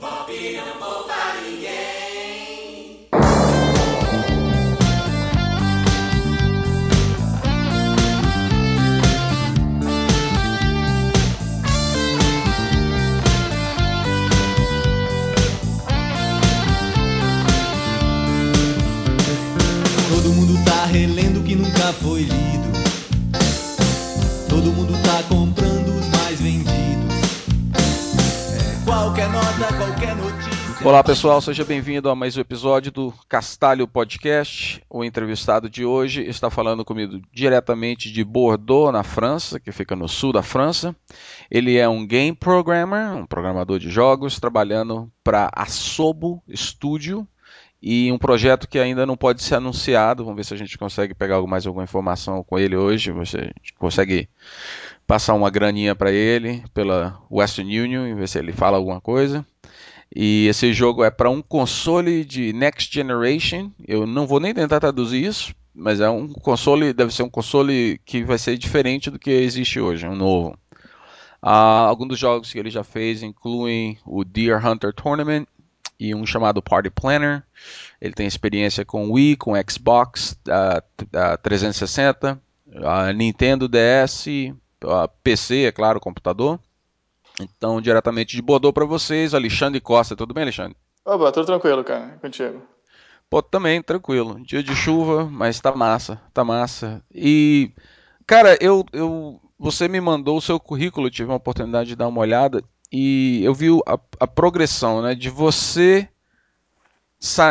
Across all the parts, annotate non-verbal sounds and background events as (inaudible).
Todo Olá pessoal, seja bem-vindo a mais um episódio do Castalho Podcast. O entrevistado de hoje está falando comigo diretamente de Bordeaux, na França, que fica no sul da França. Ele é um game programmer, um programador de jogos, trabalhando para a Sobo Studio e um projeto que ainda não pode ser anunciado. Vamos ver se a gente consegue pegar mais alguma informação com ele hoje. Você consegue passar uma graninha para ele pela Western Union e ver se ele fala alguma coisa. E esse jogo é para um console de Next Generation. Eu não vou nem tentar traduzir isso, mas é um console, deve ser um console que vai ser diferente do que existe hoje, um novo. Ah, alguns dos jogos que ele já fez incluem o Deer Hunter Tournament e um chamado Party Planner. Ele tem experiência com Wii, com Xbox uh, uh, 360, uh, Nintendo DS, PC, é claro, computador. Então, diretamente de Bordeaux para vocês, Alexandre Costa. Tudo bem, Alexandre? Oba, tudo tranquilo, cara. Contigo. Pô, também, tranquilo. Dia de chuva, mas tá massa, tá massa. E, cara, eu, eu, você me mandou o seu currículo, tive uma oportunidade de dar uma olhada e eu vi a, a progressão, né, de você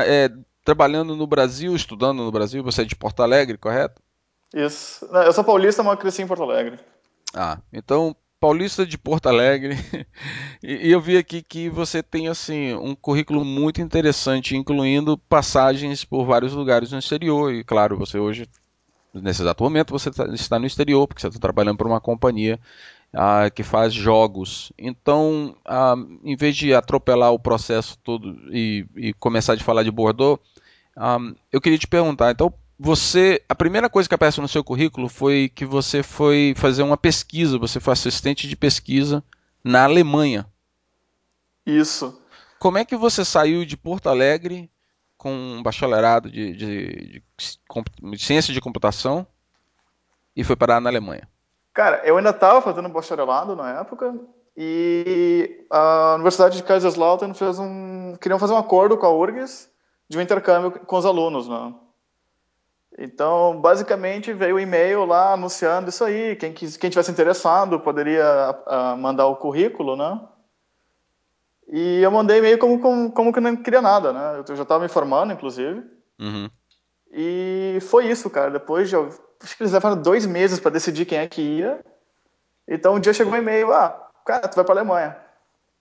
é, trabalhando no Brasil, estudando no Brasil. Você é de Porto Alegre, correto? Isso. Eu sou paulista, mas cresci em Porto Alegre. Ah, então paulista de Porto Alegre. (laughs) e, eu vi aqui que você tem assim um currículo muito interessante, incluindo passagens por vários lugares no exterior. E claro, você hoje, nesse exato momento, você tá, está no exterior porque você está trabalhando para uma companhia ah, que faz jogos. Então, ah, em vez de atropelar o processo todo e, e começar de falar de Bordeaux, ah, eu queria te perguntar. Então, você, a primeira coisa que aparece no seu currículo foi que você foi fazer uma pesquisa, você foi assistente de pesquisa na Alemanha. Isso. Como é que você saiu de Porto Alegre com um bacharelado de, de, de, de ciência de computação e foi parar na Alemanha? Cara, eu ainda estava fazendo bacharelado na época e a Universidade de Kaiserslautern fez um, queriam fazer um acordo com a URGS de um intercâmbio com os alunos, né? Então, basicamente, veio o um e-mail lá anunciando isso aí. Quem, quem tivesse interessado poderia a, a mandar o currículo, né? E eu mandei e-mail como, como, como que não queria nada, né? Eu já estava me formando, inclusive. Uhum. E foi isso, cara. Depois de. Acho que eles levaram dois meses para decidir quem é que ia. Então, um dia chegou um e-mail: ah, cara, tu vai para Alemanha.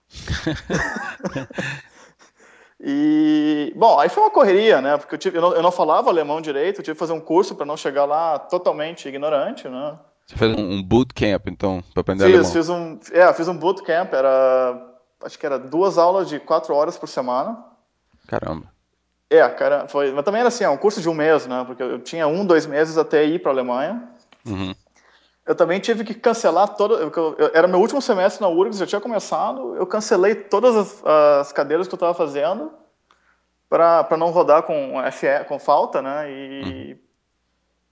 (laughs) E, bom, aí foi uma correria, né? Porque eu, tive, eu, não, eu não falava alemão direito, eu tive que fazer um curso para não chegar lá totalmente ignorante, né? Você fez um bootcamp, então, para aprender fiz, alemão? Fiz um, é, fiz um bootcamp, era, acho que era duas aulas de quatro horas por semana. Caramba. É, cara, foi, mas também era assim, é um curso de um mês, né? Porque eu tinha um, dois meses até ir para a Alemanha. Uhum. Eu também tive que cancelar todo. Eu, eu, era meu último semestre na URGS, já tinha começado. Eu cancelei todas as, as cadeiras que eu estava fazendo para não rodar com FE, com falta, né? E, uhum.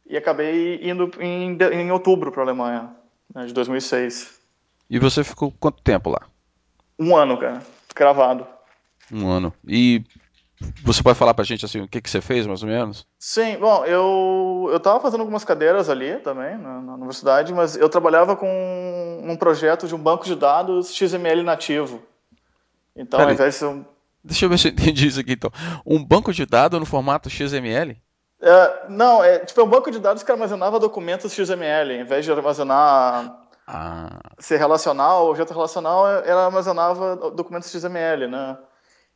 e acabei indo em, em outubro para a Alemanha, né, de 2006. E você ficou quanto tempo lá? Um ano, cara, cravado. Um ano. E você pode falar pra gente assim, o que, que você fez, mais ou menos? Sim, bom, eu, eu tava fazendo algumas cadeiras ali também, na, na universidade, mas eu trabalhava com um projeto de um banco de dados XML nativo. Então, Pera ao invés de ser um... Deixa eu ver se eu entendi isso aqui, então. Um banco de dados no formato XML? É, não, é tipo é um banco de dados que armazenava documentos XML, em vez de armazenar ah. ser relacional, objeto relacional, ela armazenava documentos XML, né?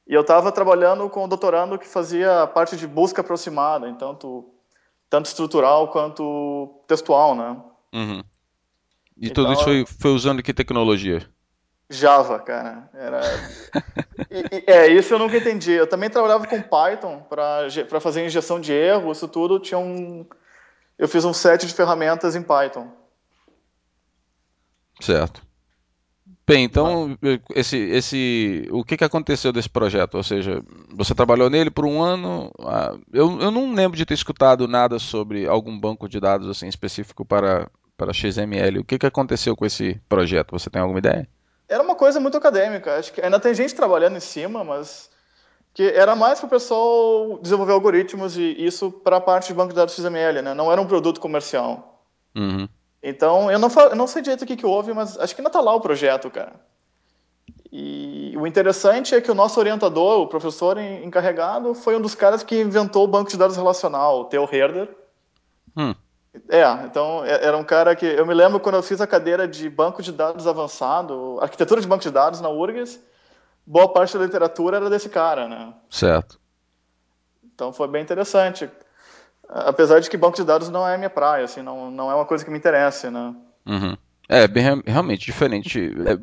E eu estava trabalhando com o doutorando que fazia a parte de busca aproximada, então tu, tanto estrutural quanto textual, né? Uhum. E então, tudo isso foi, foi usando que tecnologia? Java, cara. Era... (laughs) e, e, é, isso eu nunca entendi. Eu também trabalhava com Python para fazer injeção de erro, isso tudo tinha um. Eu fiz um set de ferramentas em Python. Certo. Bem, então, esse, esse, o que, que aconteceu desse projeto? Ou seja, você trabalhou nele por um ano. Ah, eu, eu não lembro de ter escutado nada sobre algum banco de dados assim específico para, para XML. O que, que aconteceu com esse projeto? Você tem alguma ideia? Era uma coisa muito acadêmica. Acho que ainda tem gente trabalhando em cima, mas que era mais para o pessoal desenvolver algoritmos e isso para a parte de banco de dados XML, né? Não era um produto comercial. Uhum. Então, eu não, eu não sei direito o que, que houve, mas acho que ainda está lá o projeto, cara. E o interessante é que o nosso orientador, o professor encarregado, foi um dos caras que inventou o banco de dados relacional, o Theo Herder. Hum. É, então é, era um cara que. Eu me lembro quando eu fiz a cadeira de banco de dados avançado, arquitetura de banco de dados na URGS, boa parte da literatura era desse cara, né? Certo. Então foi bem interessante apesar de que banco de dados não é minha praia, assim, não, não é uma coisa que me interessa, né? Uhum. É, bem, realmente diferente. É,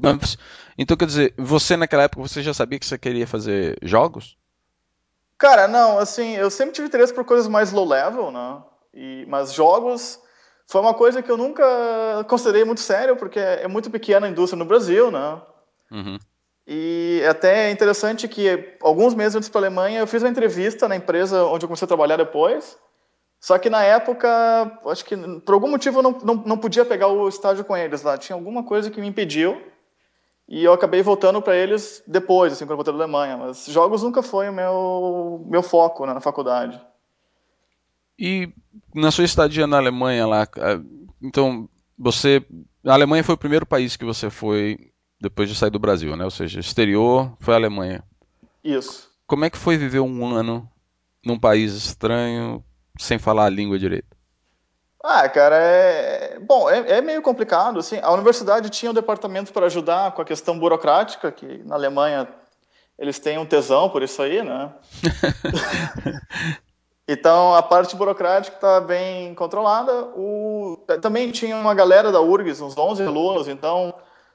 então, quer dizer, você naquela época você já sabia que você queria fazer jogos? Cara, não, assim, eu sempre tive interesse por coisas mais low level, né? E, mas jogos foi uma coisa que eu nunca considerei muito sério, porque é muito pequena a indústria no Brasil, né? Uhum. E é até é interessante que alguns meses antes para a Alemanha eu fiz uma entrevista na empresa onde eu comecei a trabalhar depois. Só que na época, acho que por algum motivo eu não, não, não podia pegar o estágio com eles lá. Tinha alguma coisa que me impediu. E eu acabei voltando para eles depois, assim, quando eu voltei da Alemanha. Mas jogos nunca foi o meu, meu foco né, na faculdade. E na sua estadia na Alemanha lá, então você. A Alemanha foi o primeiro país que você foi depois de sair do Brasil, né? Ou seja, exterior foi a Alemanha. Isso. Como é que foi viver um ano num país estranho, sem falar a língua direito? Ah, cara, é. Bom, é, é, meio complicado. Assim. A universidade tinha um departamento para ajudar com a questão burocrática, que na Alemanha eles têm um tesão por isso aí, né? (laughs) então a parte burocrática está bem controlada. O... Também tinha uma galera da URGS, uns 11 alunos, então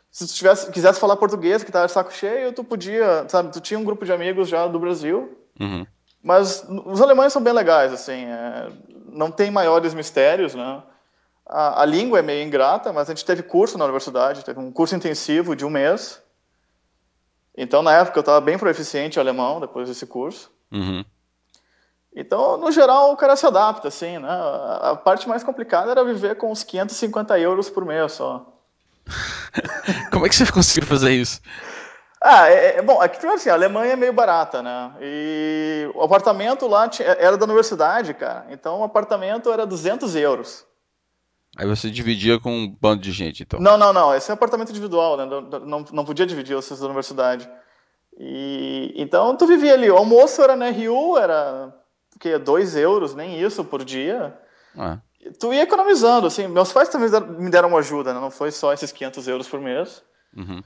se tu tivesse, quisesse falar português, que estava de saco cheio, tu podia, sabe? Tu tinha um grupo de amigos já do Brasil. Uhum. Mas os alemães são bem legais, assim, é, não tem maiores mistérios, né? A, a, língua é meio ingrata, mas a gente teve curso na universidade, teve um curso intensivo de um mês. Então, na época, eu estava bem proficiente em alemão depois desse curso. Uhum. Então, no geral, o cara se adapta, assim, né? A, a parte mais complicada era viver com uns 550 euros por mês só. (laughs) Como é que você conseguiu fazer isso? Ah, é, é, bom, aqui primeiro assim, a Alemanha é meio barata, né? E o apartamento lá tinha, era da universidade, cara. Então o apartamento era 200 euros. Aí você dividia com um bando de gente, então? Não, não, não. Esse é um apartamento individual, né? Não, não, podia dividir os da universidade. E, então tu vivia ali. O almoço era na RU, era que 2 euros, nem isso por dia. Ah. Tu ia economizando, assim. Meus pais também me deram uma ajuda, né? Não foi só esses 500 euros por mês. Uhum.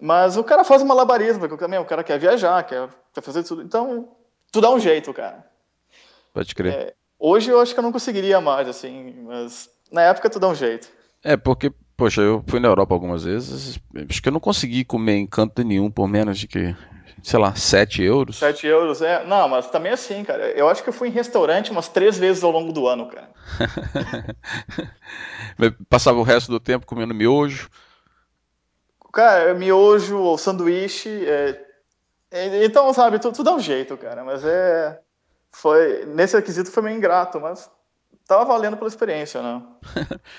Mas o cara faz um malabarismo, porque também o cara quer viajar, quer, quer fazer tudo. Então, tu dá um jeito, cara. Pode crer. É, hoje eu acho que eu não conseguiria mais, assim, mas na época tu dá um jeito. É, porque, poxa, eu fui na Europa algumas vezes, acho que eu não consegui comer em canto nenhum por menos de que, sei lá, 7 euros. 7 euros, é. Não, mas também é assim, cara. Eu acho que eu fui em restaurante umas três vezes ao longo do ano, cara. (laughs) Passava o resto do tempo comendo miojo. Cara, miojo ou sanduíche. É... É, então, sabe, tu, tu, dá um jeito, cara. Mas é. Foi. Nesse requisito foi meio ingrato, mas tava valendo pela experiência, né?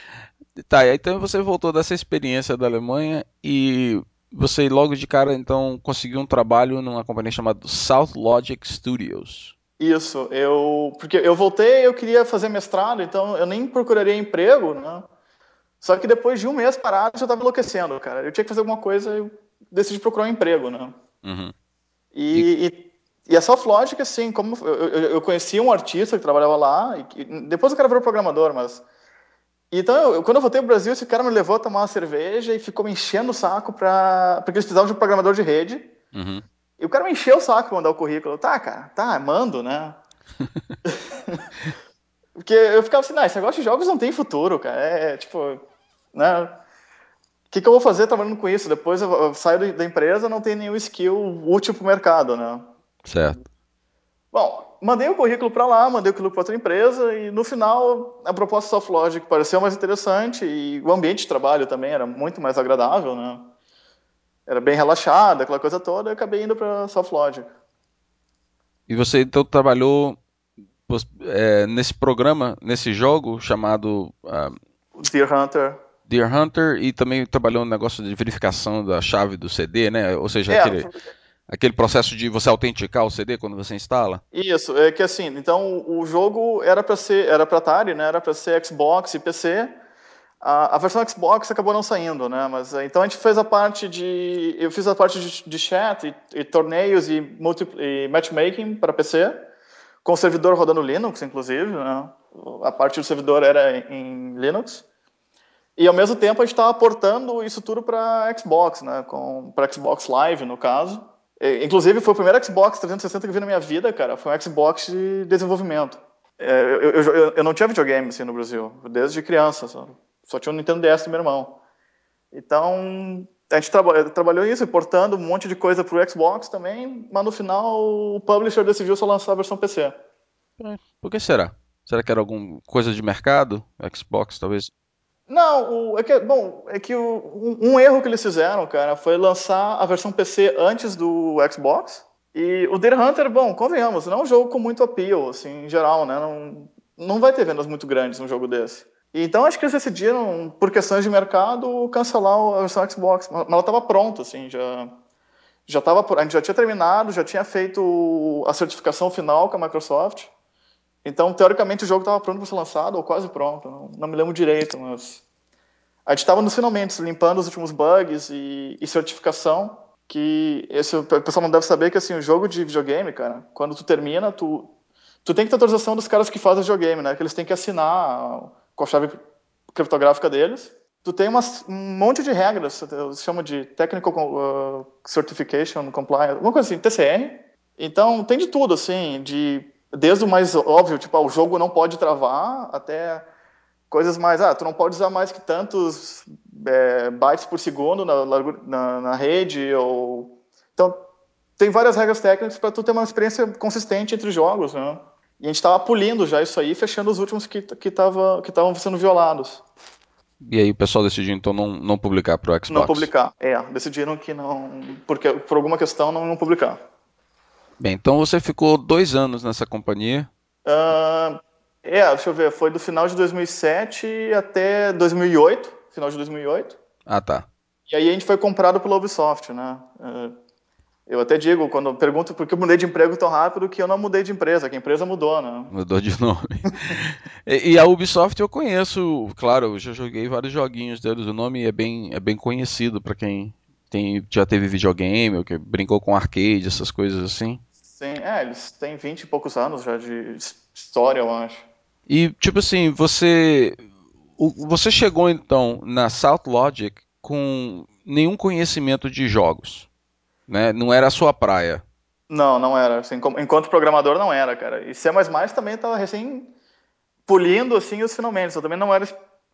(laughs) tá, então você voltou dessa experiência da Alemanha e você logo de cara então conseguiu um trabalho numa companhia chamada South Logic Studios. Isso, eu porque eu voltei, eu queria fazer mestrado, então eu nem procuraria emprego, né? Só que depois de um mês parado, eu já estava enlouquecendo, cara. Eu tinha que fazer alguma coisa e decidi procurar um emprego, né? Uhum. E, e... e, e a Softlogic, assim, como eu, eu, eu conheci um artista que trabalhava lá, e, depois o cara virou programador, mas... Então, eu, quando eu voltei pro Brasil, esse cara me levou a tomar uma cerveja e ficou me enchendo o saco pra... porque eles precisavam de um programador de rede. Uhum. E o cara me encheu o saco pra mandar o currículo. Tá, cara, tá, mando, né? (laughs) (laughs) Porque eu ficava assim, não, esse negócio de jogos não tem futuro, cara. É, é tipo, né? O que, que eu vou fazer trabalhando com isso? Depois eu, saio da empresa, não tem nenhum skill útil para o mercado, né? Certo. Bom, mandei o currículo para lá, mandei o currículo para outra empresa e no final a proposta SoftLogic pareceu mais interessante e o ambiente de trabalho também era muito mais agradável, né? era bem relaxada, aquela coisa toda, eu acabei indo para Soft Logic. E você então trabalhou é, nesse programa, nesse jogo chamado uh, Deer Hunter. Deer Hunter e também trabalhou no negócio de verificação da chave do CD, né? Ou seja, é, aquele, aquele processo de você autenticar o CD quando você instala. Isso, é que assim, então o jogo era para ser, era para Atari, né? Era para ser Xbox e PC. A, a, versão Xbox acabou não saindo, né? Mas então a gente fez a parte de, eu fiz a parte de, de chat e, e, torneios e, multi, e matchmaking para PC, com o servidor rodando Linux, inclusive, né? A parte do servidor era em Linux. E ao mesmo tempo a gente estava portando isso tudo para Xbox, né? Para Xbox Live, no caso. E, inclusive foi o primeiro Xbox 360 que eu vi na minha vida, cara. Foi um Xbox de desenvolvimento. É, eu, eu, eu, eu, não tinha videogame assim no Brasil, desde criança. Só, só tinha o um Nintendo DS do meu irmão. Então a gente traba, trabalhou isso, portando um monte de coisa para o Xbox também, mas no final o publisher decidiu só lançar a versão PC. Por que será? Será que era alguma coisa de mercado? Xbox, talvez? Não, o, é que, bom, é que o, um, um, erro que eles fizeram, cara, foi lançar a versão PC antes do Xbox. E o Deer Hunter, bom, convenhamos, não é um jogo com muito appeal, assim, em geral, né? Não, não vai ter vendas muito grandes num jogo desse. Então acho que eles decidiram, por questões de mercado, cancelar a versão Xbox. Mas ela estava pronta, assim, já já tava, a gente já tinha terminado, já tinha feito a certificação final com a Microsoft. Então, teoricamente, o jogo estava pronto para ser lançado, ou quase pronto, não, não me lembro direito, mas. A gente estava nos finalmente, limpando os últimos bugs e, e, certificação. Que esse, o pessoal não deve saber que assim, o jogo de videogame, cara, quando tu termina, tu, tu tem que ter autorização dos caras que fazem o videogame, né? Que eles têm que assinar com a chave criptográfica deles. Tu tem umas, um monte de regras, eles chamam de Technical uh, Certification Compliance, alguma coisa assim, TCR. Então, tem de tudo, assim, de desde o mais óbvio, tipo, ah, o jogo não pode travar, até coisas mais, ah, tu não pode usar mais que tantos é, bytes por segundo na, na, na, rede, ou... Então, tem várias regras técnicas para tu ter uma experiência consistente entre jogos, né? E a gente estava polindo já isso aí, fechando os últimos que que estavam que sendo violados. E aí o pessoal decidiu então não, não publicar para o Xbox? Não publicar, é. Decidiram que não, porque por alguma questão não, não publicar. Bem, então você ficou dois anos nessa companhia? Uh, é, deixa eu ver, foi do final de 2007 até 2008, final de 2008. Ah, tá. E aí a gente foi comprado pela Ubisoft, né? Uh, eu até digo, quando pergunto por que eu mudei de emprego tão rápido, que eu não mudei de empresa, que a empresa mudou, né? Mudou de (laughs) nome. (laughs) e, e, a Ubisoft eu conheço, claro, eu já joguei vários joguinhos deles, o nome é bem, é bem conhecido para quem tem, já teve videogame, ou que brincou com arcade, essas coisas assim. Sim, é, eles têm 20 e poucos anos já de história, eu acho. E, tipo assim, você. Você chegou então na South Logic com nenhum conhecimento de jogos, né? Não era a sua praia. Não, não era. Assim, enquanto programador, não era, cara. E C++ também estava recém polindo, assim, os finalmente. Eu também não era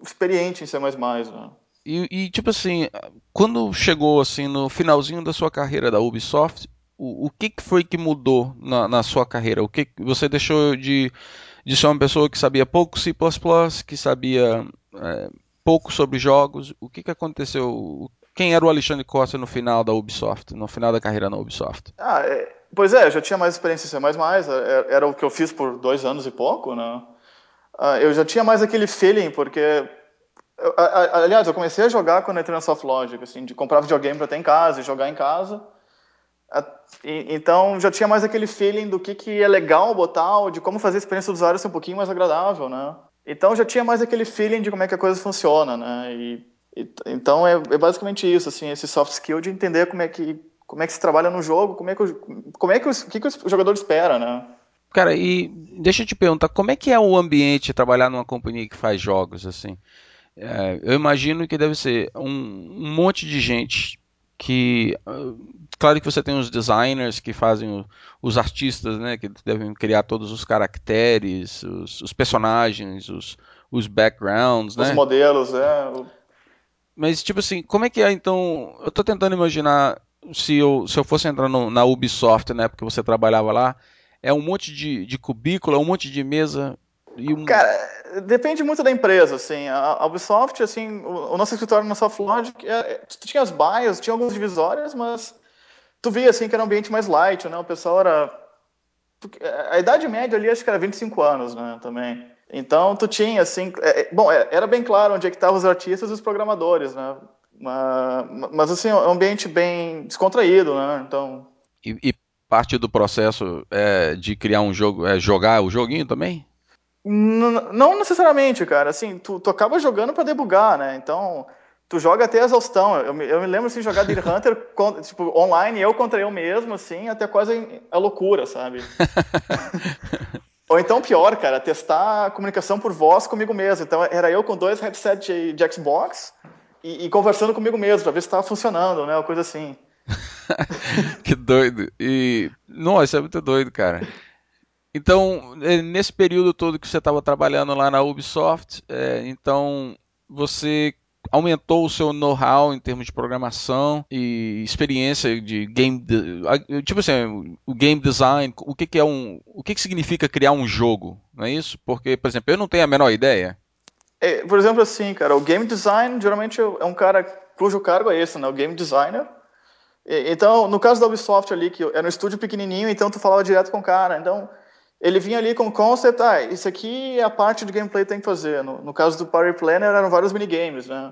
experiente em C++, né? E, e, tipo assim, quando chegou assim no finalzinho da sua carreira da Ubisoft, o, o que, foi que mudou na, na sua carreira? O que você deixou de, de ser uma pessoa que sabia pouco C++, que sabia é, pouco sobre jogos? O que, que aconteceu? Quem era o Alexandre Costa no final da Ubisoft, no final da carreira na Ubisoft? Ah, é, pois é, eu já tinha mais experiência em C++, era, era o que eu fiz por dois anos e pouco, né? Uh, eu já tinha mais aquele feeling, porque aliás, eu comecei a jogar quando entrei na Soft Logic, assim, de comprar videogame para ter em casa e jogar em casa. Então já tinha mais aquele feeling do que, que é legal botar, de como fazer a experiência do usuário ser um pouquinho mais agradável, né? Então já tinha mais aquele feeling de como é que a coisa funciona, né? E, e então é, é, basicamente isso, assim, esse soft skill de entender como é que como é que se trabalha no jogo, como é que como é que, os, que, que o jogador espera, né? Cara, e deixa eu te perguntar, como é que é o ambiente trabalhar numa companhia que faz jogos assim? É, eu imagino que deve ser um, um monte de gente que claro que você tem os designers que fazem os artistas, né, que devem criar todos os caracteres, os, os personagens, os, os backgrounds, os né? modelos, é. Mas tipo assim, como é que é então? Eu estou tentando imaginar se eu, se eu fosse entrar no, na Ubisoft, né, porque você trabalhava lá, é um monte de, de cubículo, é um monte de mesa Um... Cara, depende muito da empresa, assim. A Ubisoft, assim, o, o nosso escritório na Soft Logic, é, é, tinha as bias, tinha algumas divisórias, mas tu via, assim, que era um ambiente mais light, né? O pessoal era... A idade média ali, acho que era 25 anos, né, também. Então, tu tinha, assim... É, bom, era bem claro onde é que estavam os artistas e os programadores, né? Mas, mas assim, é um ambiente bem descontraído, né? Então... E, e parte do processo é, de criar um jogo, é jogar o joguinho também? Não necessariamente, cara. Assim, tu, tu acaba jogando para debugar, né? Então, tu joga até exaustão. Eu me, eu me lembro, assim, jogar Deer (laughs) Hunter, tipo, online, eu contra eu mesmo, assim, até quase a loucura, sabe? (laughs) Ou então, pior, cara, testar a comunicação por voz comigo mesmo. Então, era eu com dois headsets de, de Xbox e, e, conversando comigo mesmo, pra ver se tava funcionando, né? Uma coisa assim. (laughs) que doido. E. Nossa, é muito doido, cara. Então, é, nesse período todo que você estava trabalhando lá na Ubisoft, é, então você aumentou o seu know-how em termos de programação e experiência de game, tipo assim, o game design, o que, que é um, o que, que significa criar um jogo, não é isso? Porque, por exemplo, eu não tenho a menor ideia. É, por exemplo, assim, cara, o game design geralmente é um cara cujo cargo é esse, né? O game designer. Então, no caso da Ubisoft ali, que era um estúdio pequenininho, então tu falava direto com o cara. Então, ele vinha ali com concept, ah, isso aqui é a parte de gameplay que tem que fazer. No, no caso do Party Planner, eram vários minigames, né?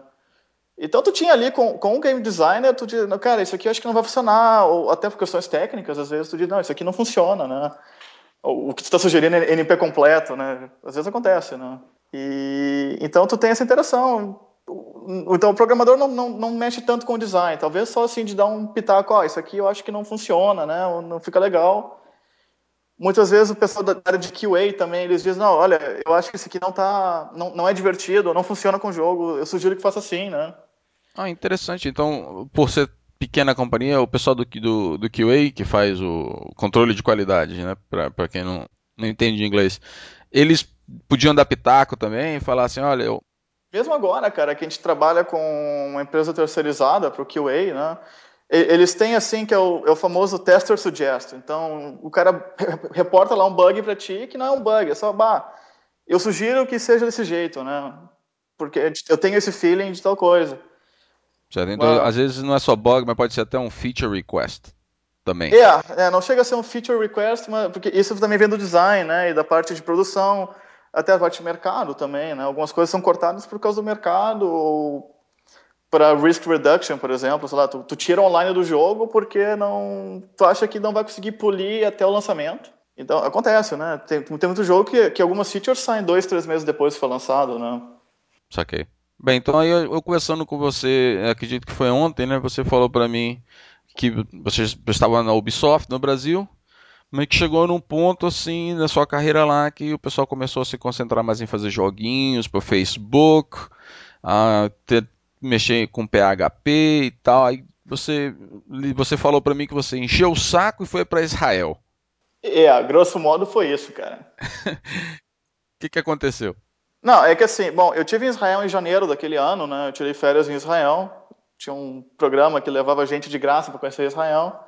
Então tu tinha ali com, com o game designer, tu diz, cara, isso aqui eu acho que não vai funcionar, ou até por questões técnicas, às vezes tu diz, não, isso aqui não funciona, né? O, o que tu está sugerindo é NP completo, né? Às vezes acontece, né? E, então tu tem essa interação. Então o programador não, não, não mexe tanto com o design, talvez só assim de dar um pitaco, ó, oh, isso aqui eu acho que não funciona, né? Ou não fica legal muitas vezes o pessoal da área de QA também, eles dizem, não, olha, eu acho que isso aqui não tá, não, não é divertido, não funciona com o jogo, eu sugiro que faça assim, né? Ah, interessante. Então, por ser pequena companhia, o pessoal do, do, do QA, que faz o controle de qualidade, né, para quem não, não entende inglês, eles podiam dar pitaco também e falar assim, olha, eu... Mesmo agora, cara, que a gente trabalha com uma empresa terceirizada para o QA, né, eles têm assim que é o, é o, famoso tester suggest. Então o cara reporta lá um bug para ti que não é um bug, é só bah, eu sugiro que seja desse jeito, né? Porque eu tenho esse feeling de tal coisa. Certo, então, às vezes não é só bug, mas pode ser até um feature request também. É, é, não chega a ser um feature request, mas, porque isso também vem do design, né? E da parte de produção, até a parte de mercado também, né? Algumas coisas são cortadas por causa do mercado ou para risk reduction, por exemplo, sei lá, tu, tu, tira online do jogo porque não, tu acha que não vai conseguir polir até o lançamento. Então, acontece, né? Tem, tem muito jogo que, que algumas features saem dois, três meses depois que foi lançado, né? Saquei. Bem, então aí eu, eu conversando com você, acredito que foi ontem, né? Você falou para mim que você estava na Ubisoft no Brasil, mas que chegou num ponto assim na sua carreira lá que o pessoal começou a se concentrar mais em fazer joguinhos para Facebook, a ter mexer com PHP e tal. Aí você, você falou para mim que você encheu o saco e foi para Israel. É, grosso modo foi isso, cara. O (laughs) que, que aconteceu? Não, é que assim, bom, eu tive em Israel em janeiro daquele ano, né? Eu tirei férias em Israel. Tinha um programa que levava gente de graça para conhecer Israel.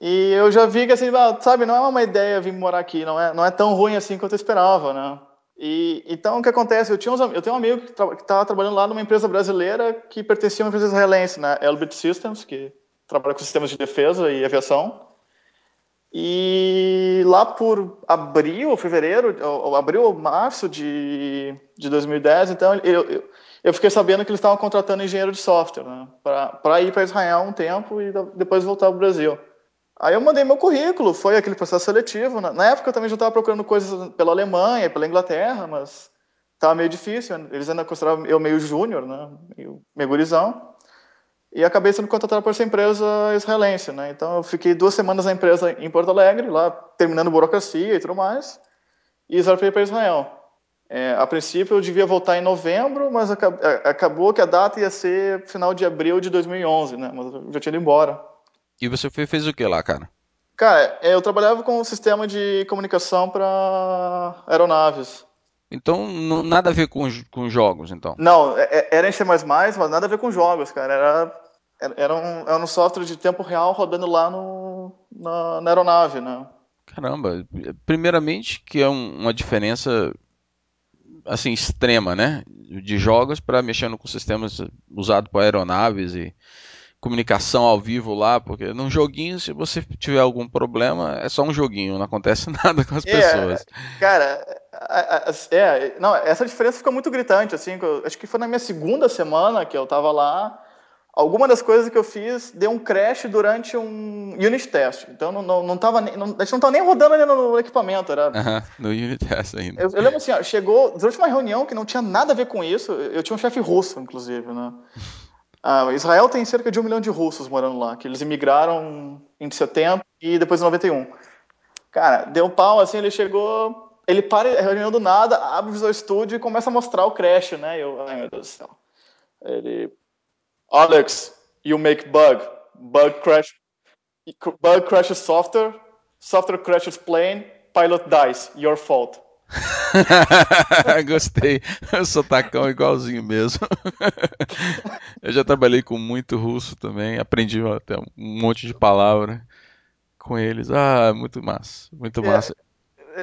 E eu já vi que assim, sabe, não é uma ideia vir morar aqui, não é, não é tão ruim assim quanto eu esperava, né? E, então, o que acontece? Eu, tinha uns, eu tenho um amigo que estava tra trabalhando lá numa empresa brasileira que pertencia a uma empresa israelense, né? Elbit Systems, que trabalha com sistemas de defesa e aviação. E lá por abril, fevereiro, ou, abril ou março de, de 2010, então eu, eu, eu fiquei sabendo que eles estavam contratando engenheiro de software né, para ir para Israel um tempo e depois voltar para o Brasil. Aí eu mandei meu currículo, foi aquele processo seletivo. Na época eu também já estava procurando coisas pela Alemanha, pela Inglaterra, mas estava meio difícil. Eles ainda consideravam eu meio júnior, né? meio, meio gurizão. E acabei sendo contratado por essa empresa israelense. Né? Então eu fiquei duas semanas na empresa em Porto Alegre, lá terminando burocracia e tudo mais, e zarpei para Israel. É, a princípio eu devia voltar em novembro, mas acabou que a data ia ser final de abril de 2011, né? mas eu já tinha ido embora. E você fez o que lá, cara? Cara, é, eu trabalhava com um sistema de comunicação para aeronaves. Então, não, nada a ver com, com jogos, então? Não, é, é, era em C++, mas nada a ver com jogos, cara. Era, era, um, era um software de tempo real rodando lá no, na, na aeronave, né? Caramba, primeiramente que é um, uma diferença assim extrema, né, de jogos para mexendo com sistemas usados por aeronaves e comunicação ao vivo lá, porque num joguinho, se você tiver algum problema, é só um joguinho, não acontece (laughs) nada com as é, pessoas. Cara, é, não, essa diferença fica muito gritante, assim, acho que foi na minha segunda semana que eu tava lá, alguma das coisas que eu fiz deu um crash durante um unit test. Então não, não, não tava nem, não, a gente não tava nem rodando ali no, equipamento. Era... Uh -huh, no unit test ainda. Eu, eu, lembro assim, ó, chegou durante uma reunião que não tinha nada a ver com isso. Eu tinha um chefe russo, inclusive, né? (laughs) Ah, Israel tem cerca de um milhão de russos morando lá, que eles imigraram em 70 e depois em 91. Cara, deu um pau, assim, ele chegou, ele para a reunião do nada, abre o Visual Studio e começa a mostrar o crash, né? Eu, ai meu Deus do céu. Ele, Alex, you make bug, bug crash, bug crashes software, software crashes plane, pilot dies, your fault. (laughs) Gostei. O sotacão igualzinho mesmo. (laughs) eu já trabalhei com muito russo também, aprendi até um monte de palavra com eles. Ah, muito massa, muito é, massa.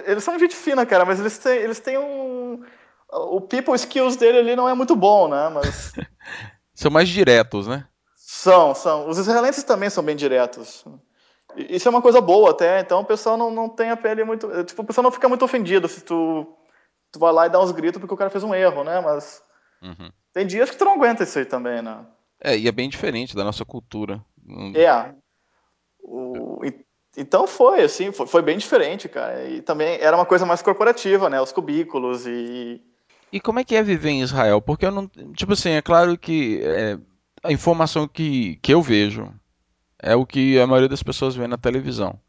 Eles são gente fina, cara, mas eles têm, eles têm um. O people skills dele ali não é muito bom, né? Mas. (laughs) são mais diretos, né? São, são. Os israelenses também são bem diretos. Isso é uma coisa boa até, então o pessoal não, não tem a pele muito. Tipo, o pessoal não fica muito ofendido se tu, tu vai lá e dá uns gritos porque o cara fez um erro, né? Mas uhum. tem dias que tu não aguenta isso aí também, né? É, e é bem diferente da nossa cultura. É. O, então foi, assim, foi, foi, bem diferente, cara. E também era uma coisa mais corporativa, né? Os cubículos e. E como é que é viver em Israel? Porque eu não. Tipo assim, é claro que é, a informação que, que eu vejo é o que a maioria das pessoas vê na televisão.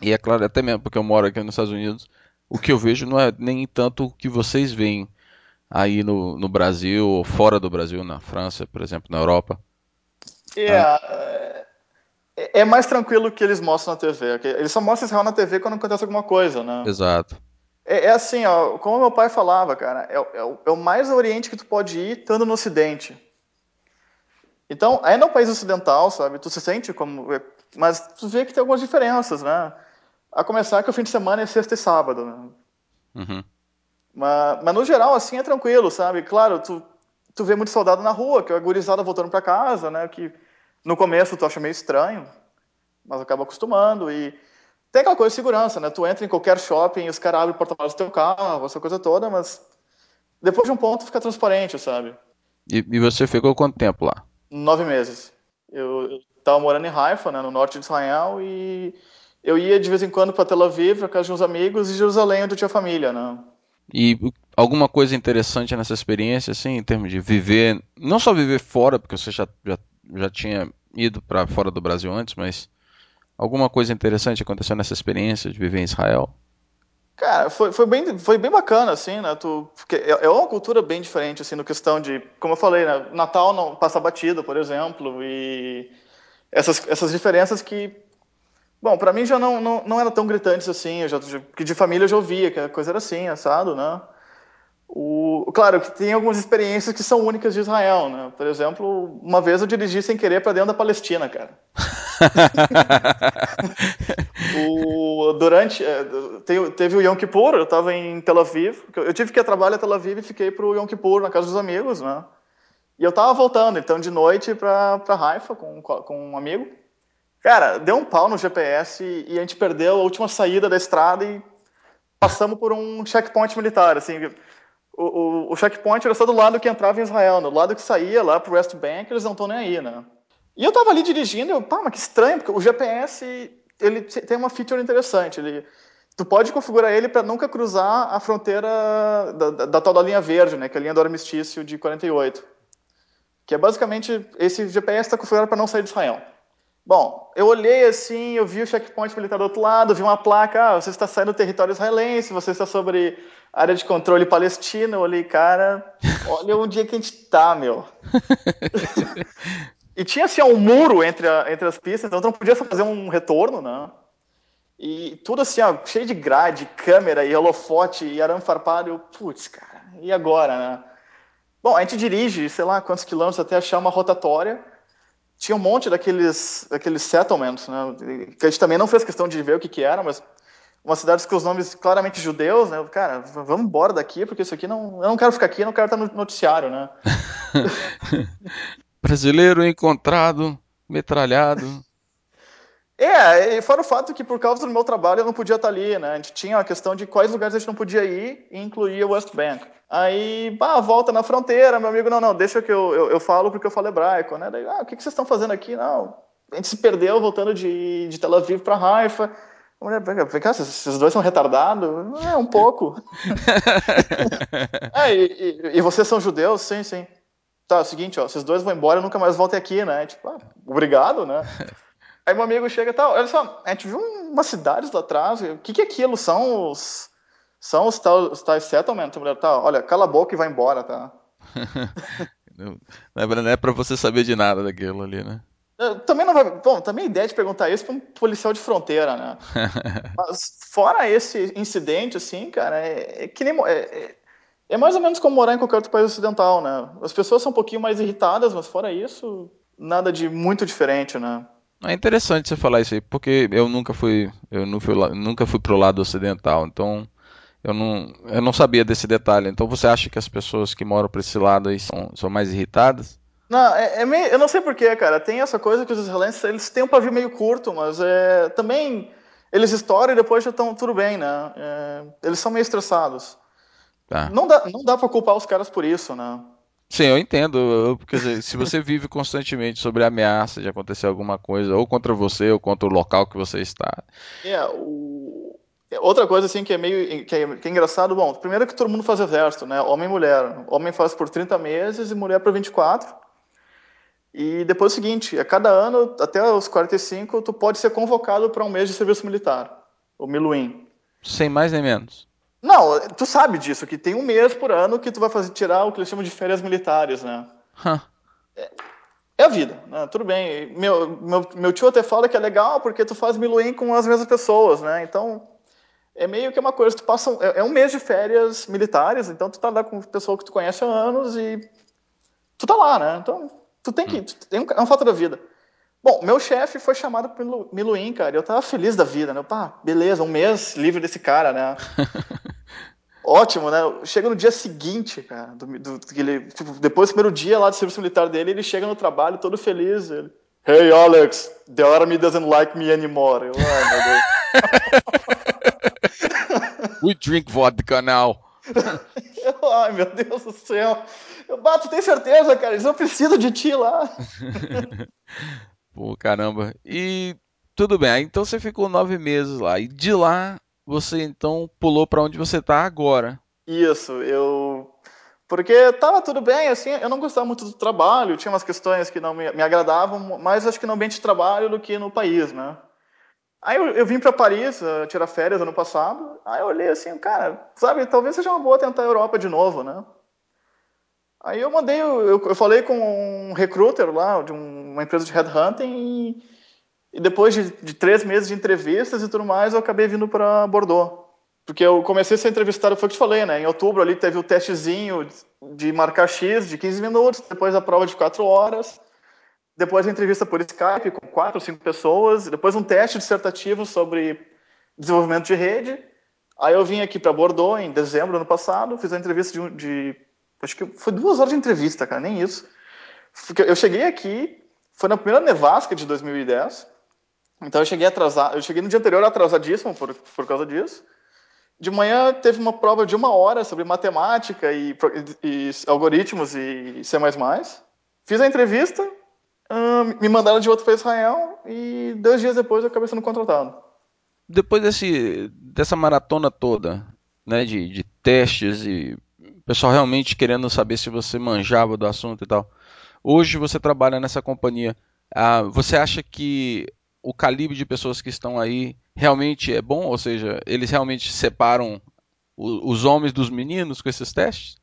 E é claro, até mesmo porque eu moro aqui nos Estados Unidos, o que eu vejo não é nem tanto o que vocês veem aí no, no Brasil, ou fora do Brasil, na França, por exemplo, na Europa. Yeah, é, é, é mais tranquilo que eles mostram na TV. Eles só mostram Israel na TV quando acontece alguma coisa, né? Exato. É, é assim, ó, como meu pai falava, cara, é, é, é o mais oriente que tu pode ir estando no Ocidente. Então, aí no país ocidental, sabe, tu se sente como. Mas tu vê que tem algumas diferenças, né? A começar que o fim de semana é sexta e sábado, né? Uhum. Mas, mas no geral, assim, é tranquilo, sabe? Claro, tu, tu vê muito soldado na rua, que é a gurizada voltando para casa, né? Que no começo tu acha meio estranho, mas acaba acostumando. E tem aquela coisa de segurança, né? Tu entra em qualquer shopping, os caras abrem o porta-malas do teu carro, essa coisa toda, mas depois de um ponto fica transparente, sabe? E, e você ficou quanto tempo lá? Nove meses. Eu estava morando em Haifa, né, no norte de Israel, e eu ia de vez em quando para Tel Aviv, para casa de uns amigos, e Jerusalém, onde eu tinha família, né. E alguma coisa interessante nessa experiência, assim, em termos de viver, não só viver fora, porque você já, já, já tinha ido para fora do Brasil antes, mas alguma coisa interessante aconteceu nessa experiência de viver em Israel? Cara, foi, foi, bem, foi bem bacana, assim, né? Tu, é, é uma cultura bem diferente, assim, no questão de, como eu falei, né? Natal não passa batido, por exemplo, e essas, essas diferenças que, bom, para mim já não, não, não eram tão gritantes assim, eu já, que de família eu já ouvia que a coisa era assim, assado, né? O, claro que tem algumas experiências que são únicas de Israel, né? Por exemplo, uma vez eu dirigi sem querer para dentro da Palestina, cara. O, durante é, teve o Yom Kippur, eu estava em Tel Aviv, eu tive que ir a trabalho em Tel Aviv e fiquei para o Yom Kippur na casa dos amigos, né? E eu estava voltando, então de noite para Haifa com, com um amigo. Cara, deu um pau no GPS e, a gente perdeu a última saída da estrada e passamos por um checkpoint militar, assim o, o, o, checkpoint era só do lado que entrava em Israel, no lado que saía lá pro West Bank, eles não estão nem aí, né? E eu tava ali dirigindo, eu, pá, mas que estranho, porque o GPS, ele tem uma feature interessante, ele, tu pode configurar ele para nunca cruzar a fronteira da, da, da, tal da linha verde, né, que é a linha do armistício de 48. Que é basicamente, esse GPS está configurado para não sair de Israel. Bom, eu olhei assim, eu vi o checkpoint militar do outro lado, vi uma placa, ah, você está saindo do território israelense, você está sobre área de controle palestina. Eu olhei, cara, olha onde é que a gente tá, meu. (laughs) e tinha assim um muro entre, a, entre as pistas, então tu não podia fazer um retorno, né? E tudo assim, ó, cheio de grade, câmera e holofote e arame farpado. Eu, putz, cara, e agora, né? Bom, a gente dirige, sei lá, quantos quilômetros até achar uma rotatória tinha um monte daqueles, daqueles settlements, né, que a gente também não fez questão de ver o que, que era, mas umas cidades com os nomes claramente judeus, né? Cara, vamos embora daqui, porque isso aqui não. Eu não quero ficar aqui, eu não quero estar no noticiário, né? (laughs) Brasileiro encontrado, metralhado. É, e fora o fato que por causa do meu trabalho eu não podia estar ali, né? A gente tinha a questão de quais lugares a gente não podia ir e incluía o West Bank. Aí, bah, volta na fronteira, meu amigo, não, não, deixa que eu, eu, eu falo porque eu falo hebraico, né? Daí, ah, o que, que vocês estão fazendo aqui? Não, a gente se perdeu voltando de, de Tel Aviv para Haifa. A mulher, vem cá, esses dois são retardados? É, um pouco. (laughs) (laughs) é, e, e, e, vocês são judeus? Sim, sim. Tá, é o seguinte, ó, vocês dois vão embora e nunca mais voltem aqui, né? Tipo, ah, obrigado, né? (laughs) Aí meu amigo chega e tal, olha só, a gente viu umas cidades lá atrás, o que que é aquilo? São os são os, tal, os tais settlements? A mulher, tá, olha, cala a boca e vai embora, tá? (laughs) não, é pra você saber de nada daquilo ali, né? Também não vai. Bom, também a ideia de perguntar isso para um policial de fronteira, né? (laughs) Mas fora esse incidente, assim, cara, é, é que nem. É, é, é, mais ou menos como morar em qualquer outro país ocidental, né? As pessoas são um pouquinho mais irritadas, mas fora isso, nada de muito diferente, né? É interessante você falar isso aí, porque eu nunca fui, eu não fui, nunca fui pro lado ocidental, então eu não, eu não sabia desse detalhe. Então você acha que as pessoas que moram para esse lado aí são, são mais irritadas? Não, é, é meio, eu não sei porquê, cara. Tem essa coisa que os israelenses eles têm um pavio meio curto, mas é, também eles estouram e depois já estão tudo bem, né? É, eles são meio estressados. Tá. Não dá, não dá pra culpar os caras por isso, né? Sim, eu entendo. Porque se você vive constantemente sobre a ameaça de acontecer alguma coisa, ou contra você, ou contra o local que você está. É, o... É, outra coisa assim que é meio que é, que é, engraçado, bom, primeiro que todo mundo faz exército, né? Homem e mulher. Homem faz por 30 meses e mulher por 24. E depois é o seguinte, a cada ano, até os 45, tu pode ser convocado para um mês de serviço militar, o Miluim. Sem mais nem menos. Não, tu sabe disso, que tem um mês por ano que tu vai fazer tirar o que eles chamam de férias militares, né? Huh. É, é, a vida, né? tudo bem. Meu, meu, meu tio até fala que é legal porque tu faz Miluim com as mesmas pessoas, né? Então, é meio que uma coisa, tu passa, é, é um mês de férias militares, então tu tá lá com pessoa que tu conhece há anos e tu tá lá, né? Então, Tu tem que. Tu tem um, é um fato da vida. Bom, meu chefe foi chamado pelo Miluim, cara. Eu tava feliz da vida, né? Pá, beleza, um mês livre desse cara, né? (laughs) Ótimo, né? Chega no dia seguinte, cara, do, do, do ele, tipo, depois do primeiro dia lá do serviço militar dele, ele chega no trabalho todo feliz. Ele, hey, Alex, the army doesn't like me anymore. Eu, ai, meu Deus. (laughs) We drink vodka now. ai, meu Deus do céu. Eu bato, tem certeza, cara? Eles não precisam de ti lá. (laughs) Pô, caramba. E tudo bem, então você ficou nove meses lá. E de lá você então pulou para onde você tá agora. Isso, eu. Porque tava tudo bem, assim, eu não gostava muito do trabalho, tinha umas questões que não me, me agradavam, mais acho que no ambiente de trabalho do que no país, né? Aí eu, eu vim para Paris uh, tirar férias ano passado, aí eu olhei assim, cara, sabe, talvez seja uma boa tentar a Europa de novo, né? Aí eu mandei, eu, eu falei com um recruiter lá, de um, uma empresa de headhunting, e, e depois de, de, três meses de entrevistas e tudo mais, eu acabei vindo para Bordeaux. Porque eu comecei a ser entrevistado, foi o que te falei, né? Em outubro ali teve o testezinho de marcar X de 15 minutos, depois a prova de 4 horas, depois a entrevista por Skype com quatro cinco pessoas, depois um teste dissertativo sobre desenvolvimento de rede. Aí eu vim aqui para Bordeaux em dezembro do ano passado, fiz a entrevista de, de Acho que foi duas horas de entrevista, cara, nem isso. Eu cheguei aqui, foi na primeira nevasca de 2010. Então eu cheguei atrasado, eu cheguei no dia anterior atrasadíssimo por, por causa disso. De manhã teve uma prova de uma hora sobre matemática e, e, e algoritmos e C++. Fiz a entrevista, hum, me mandaram de volta para Israel e dois dias depois eu acabei sendo contratado. Depois desse, dessa maratona toda, né, de, de testes e pessoal realmente querendo saber se você manjava do assunto e tal. Hoje você trabalha nessa companhia. Ah, você acha que o calibre de pessoas que estão aí realmente é bom? Ou seja, eles realmente separam os homens dos meninos com esses testes?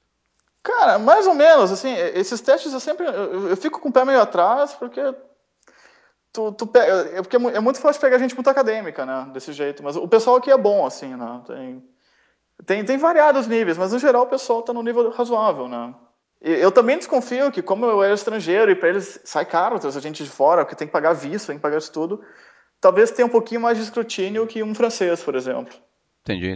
Cara, mais ou menos, assim, esses testes eu sempre, eu, eu fico com o pé meio atrás, porque tu, tu pega, é, porque é, é muito fácil pegar gente muito acadêmica, né, desse jeito, mas o pessoal aqui é bom, assim, né, tem, tem, tem variados níveis, mas no geral o pessoal está no nível razoável, né? Eu também desconfio que, como eu era estrangeiro e para eles sai caro trazer gente de fora, porque tem que pagar visto, tem que pagar isso tudo, talvez tenha um pouquinho mais de escrutínio que um francês, por exemplo. Entendi.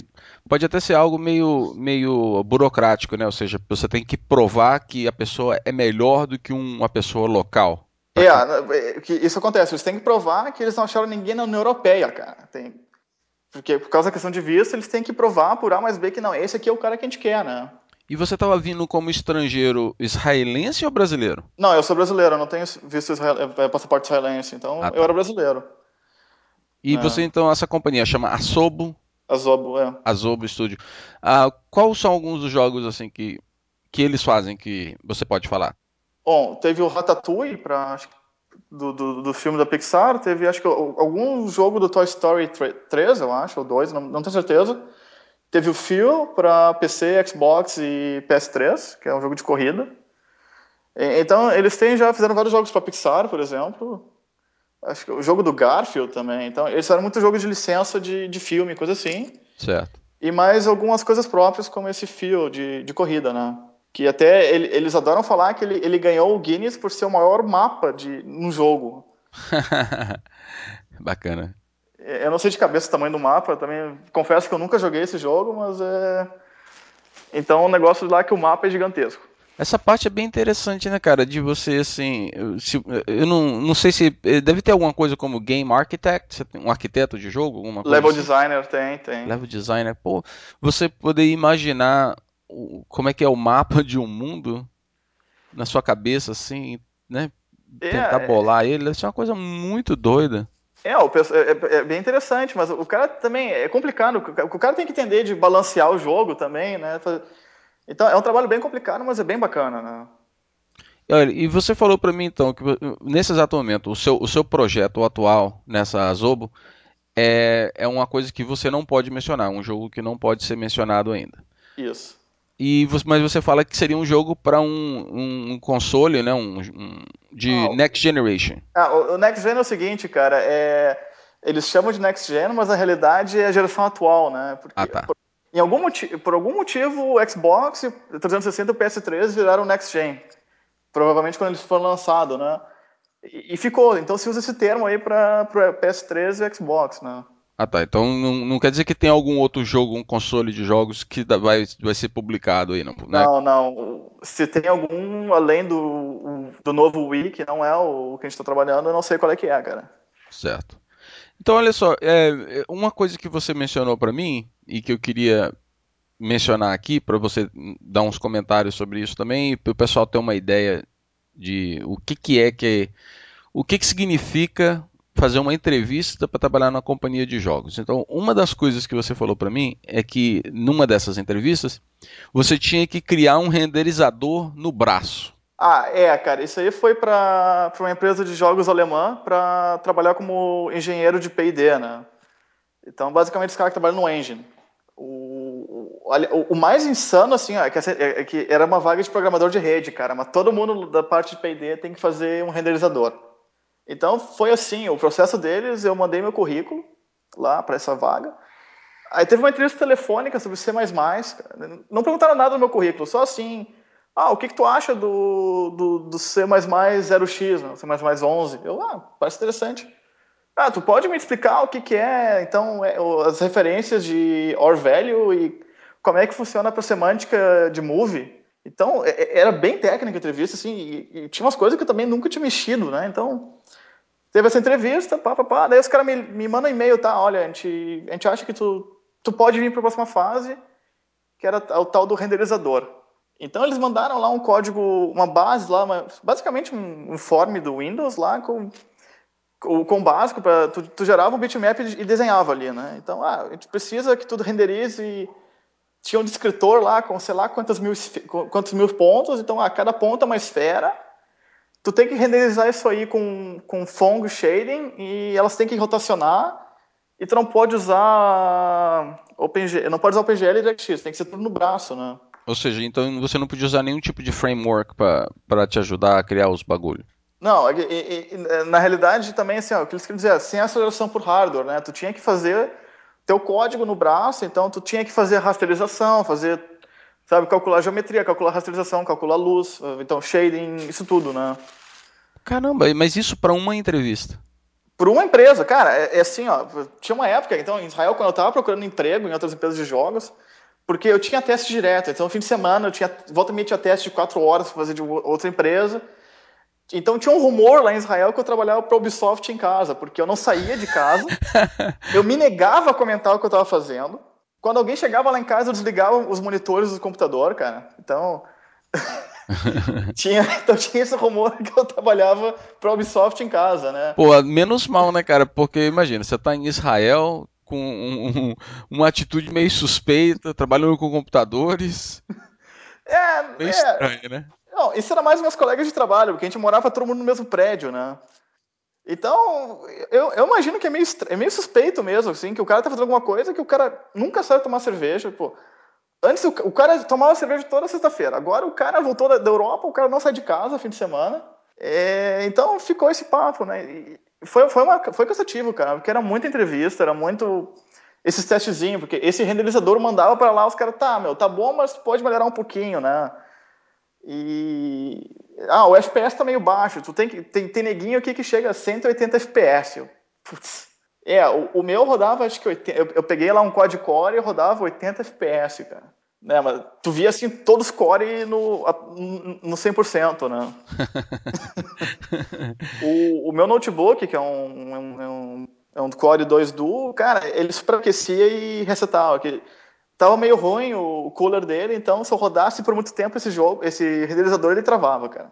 Pode até ser algo meio, meio burocrático, né? Ou seja, você tem que provar que a pessoa é melhor do que uma pessoa local. É, é isso acontece. Eles têm que provar que eles não acharam ninguém na União Europeia, cara. Tem... Porque por causa da questão de visto, eles têm que provar por A mais B que não, esse aqui é o cara que a gente quer, né? E você estava vindo como estrangeiro israelense ou brasileiro? Não, eu sou brasileiro, eu não tenho visto israel... É, passaporte israelense, então ah, tá. eu era brasileiro. E é. você, então, essa companhia chama Asobo? Azobo, é. Azobo Studio. Ah, quais são alguns dos jogos assim que, que eles fazem que você pode falar? Bom, teve o Ratatouille para do, do, do, filme da Pixar, teve acho que algum jogo do Toy Story 3, eu acho, ou 2, não, não tenho certeza. Teve o Phil para PC, Xbox e PS3, que é um jogo de corrida. Então, eles têm já fizeram vários jogos para Pixar, por exemplo. Acho que o jogo do Garfield também. Então, eles fizeram muito jogo de licença de, de filme, coisa assim. Certo. E mais algumas coisas próprias, como esse Phil de, de corrida, né? Que até ele, eles adoram falar que ele, ele ganhou o Guinness por ser o maior mapa de um jogo. (laughs) Bacana. Eu não sei de cabeça o tamanho do mapa, também confesso que eu nunca joguei esse jogo, mas é. Então o negócio lá é que o mapa é gigantesco. Essa parte é bem interessante, né, cara? De você, assim. Se, eu não, não sei se. Eh, deve ter alguma coisa como Game Architect, um arquiteto de jogo? Alguma Level assim? Designer tem, tem. Level Designer. Pô, você poder imaginar como é que é o mapa de um mundo na sua cabeça, assim, né? É, Tentar é, bolar ele, deve ser uma coisa muito doida. É, o, é, é, bem interessante, mas o cara também é complicado. O cara tem que entender de balancear o jogo também, né? Então é um trabalho bem complicado, mas é bem bacana, né? Olha, e você falou para mim então que nesse exato momento o seu, o seu projeto atual nessa Azobo é, é uma coisa que você não pode mencionar, um jogo que não pode ser mencionado ainda. Isso. E mas você fala que seria um jogo para um, um, console, né, um, um de ah, Next Generation. Ah, o, Next Gen é o seguinte, cara, é, eles chamam de Next Gen, mas na realidade é a geração atual, né? Porque, ah, tá. Por, em algum motivo, por algum motivo, o Xbox 360 e o PS3 viraram Next Gen. Provavelmente quando eles foram lançados, né? E, e ficou. Então se usa esse termo aí para PS3 e Xbox, né? Ah tá, então não, não, quer dizer que tem algum outro jogo, um console de jogos que vai, vai ser publicado aí, não? Né? Não, não. Se tem algum além do, do novo Wii, que não é o que a gente está trabalhando, eu não sei qual é que é, cara. Certo. Então, olha só, é, uma coisa que você mencionou para mim e que eu queria mencionar aqui para você dar uns comentários sobre isso também e para o pessoal ter uma ideia de o que, que é que o que, que significa fazer uma entrevista para trabalhar na companhia de jogos. Então, uma das coisas que você falou para mim é que numa dessas entrevistas você tinha que criar um renderizador no braço. Ah, é, cara, isso aí foi para uma empresa de jogos alemã para trabalhar como engenheiro de P&D, né? Então, basicamente, os caras que trabalham no engine. O, o, o mais insano, assim, é que, é que, era uma vaga de programador de rede, cara, mas todo mundo da parte de P&D tem que fazer um renderizador. Então, foi assim, o processo deles, eu mandei meu currículo lá para essa vaga. Aí teve uma entrevista telefônica sobre C++, cara. não perguntaram nada no meu currículo, só assim, ah, o que, que tu acha do, do, do C++ 0x, né? C++ 11? Eu, ah, parece interessante. Ah, tu pode me explicar o que, que é, então, é, as referências de OR value e como é que funciona a semântica de move? Então, é, é, era bem técnica a entrevista, assim, e, e, tinha umas coisas que eu também nunca tinha mexido, né? Então, teve essa entrevista, pá, pá, pá, daí os caras me, me mandam um e-mail, tá? Olha, a gente, a gente acha que tu, tu pode vir para a próxima fase, que era o tal do renderizador. Então eles mandaram lá um código, uma base lá, uma, basicamente um, um form do Windows lá com com básico para tu, tu, gerava um bitmap e desenhava ali, né? Então, ah, a gente precisa que tudo renderize tinha um descritor lá com sei lá quantos mil quantos mil pontos, então a ah, cada ponto é uma esfera. Tu tem que renderizar isso aí com com Phong shading e elas têm que rotacionar. E tu não pode usar OpenGL, não pode usar OpenGL e DirectX, tem que ser tudo no braço, né? Ou seja, então você não podia usar nenhum tipo de framework para te ajudar a criar os bagulhos. Não, e, e, na realidade também assim, ó, o que eles queriam dizer, sem aceleração por hardware, né? Tu tinha que fazer teu código no braço, então tu tinha que fazer rasterização, fazer, sabe, calcular geometria, calcular rasterização, calcular luz, então shading, isso tudo, né? Caramba, mas isso para uma entrevista? Por uma empresa, cara, é, é, assim, ó, tinha uma época, então, em Israel, quando eu tava procurando emprego em outras empresas de jogos, porque eu tinha teste direto, então, no fim de semana, eu tinha, volta e meia tinha teste de quatro horas para fazer de outra empresa, então tinha um rumor lá em Israel que eu trabalhava para Ubisoft em casa, porque eu não saía de casa, (laughs) eu me negava a comentar o que eu estava fazendo. Quando alguém chegava lá em casa, eu desligava os monitores do computador, cara. Então (laughs) tinha, então tinha esse rumor que eu trabalhava para Ubisoft em casa, né? Pô, menos mal, né, cara? Porque imagina, você tá em Israel com um, um, uma atitude meio suspeita, trabalhando com computadores. (laughs) É, meio é, estranho, né? Não, isso era mais meus colegas de trabalho, porque a gente morava todo mundo no mesmo prédio, né? Então, eu, eu imagino que é meio, é meio suspeito mesmo, assim, que o cara tá fazendo alguma coisa que o cara nunca sabe tomar cerveja, pô. Antes o, o cara tomava cerveja toda sexta-feira, agora o cara voltou da, da, Europa, o cara não sai de casa fim de semana. É, então ficou esse papo, né? E foi, foi, uma, foi cansativo, cara, porque era muita entrevista, era muito esses testezinhos, porque esse renderizador mandava para lá, os caras, tá, meu, tá bom, mas pode melhorar um pouquinho, né? E. Ah, o FPS tá meio baixo. Tu tem, que, tem, tem neguinho aqui que chega a 180 FPS. Putz. É, o, o, meu rodava, acho que 80, eu, eu, peguei lá um quad-core e rodava 80 FPS, cara. Né, mas tu via assim todos core no, no 100%, né? (laughs) o, o, meu notebook, que é um, é um, é um Core 2 Duo, cara, ele superaquecia e resetava. Que tava meio ruim o cooler dele, então se eu rodasse por muito tempo esse jogo, esse renderizador ele travava, cara.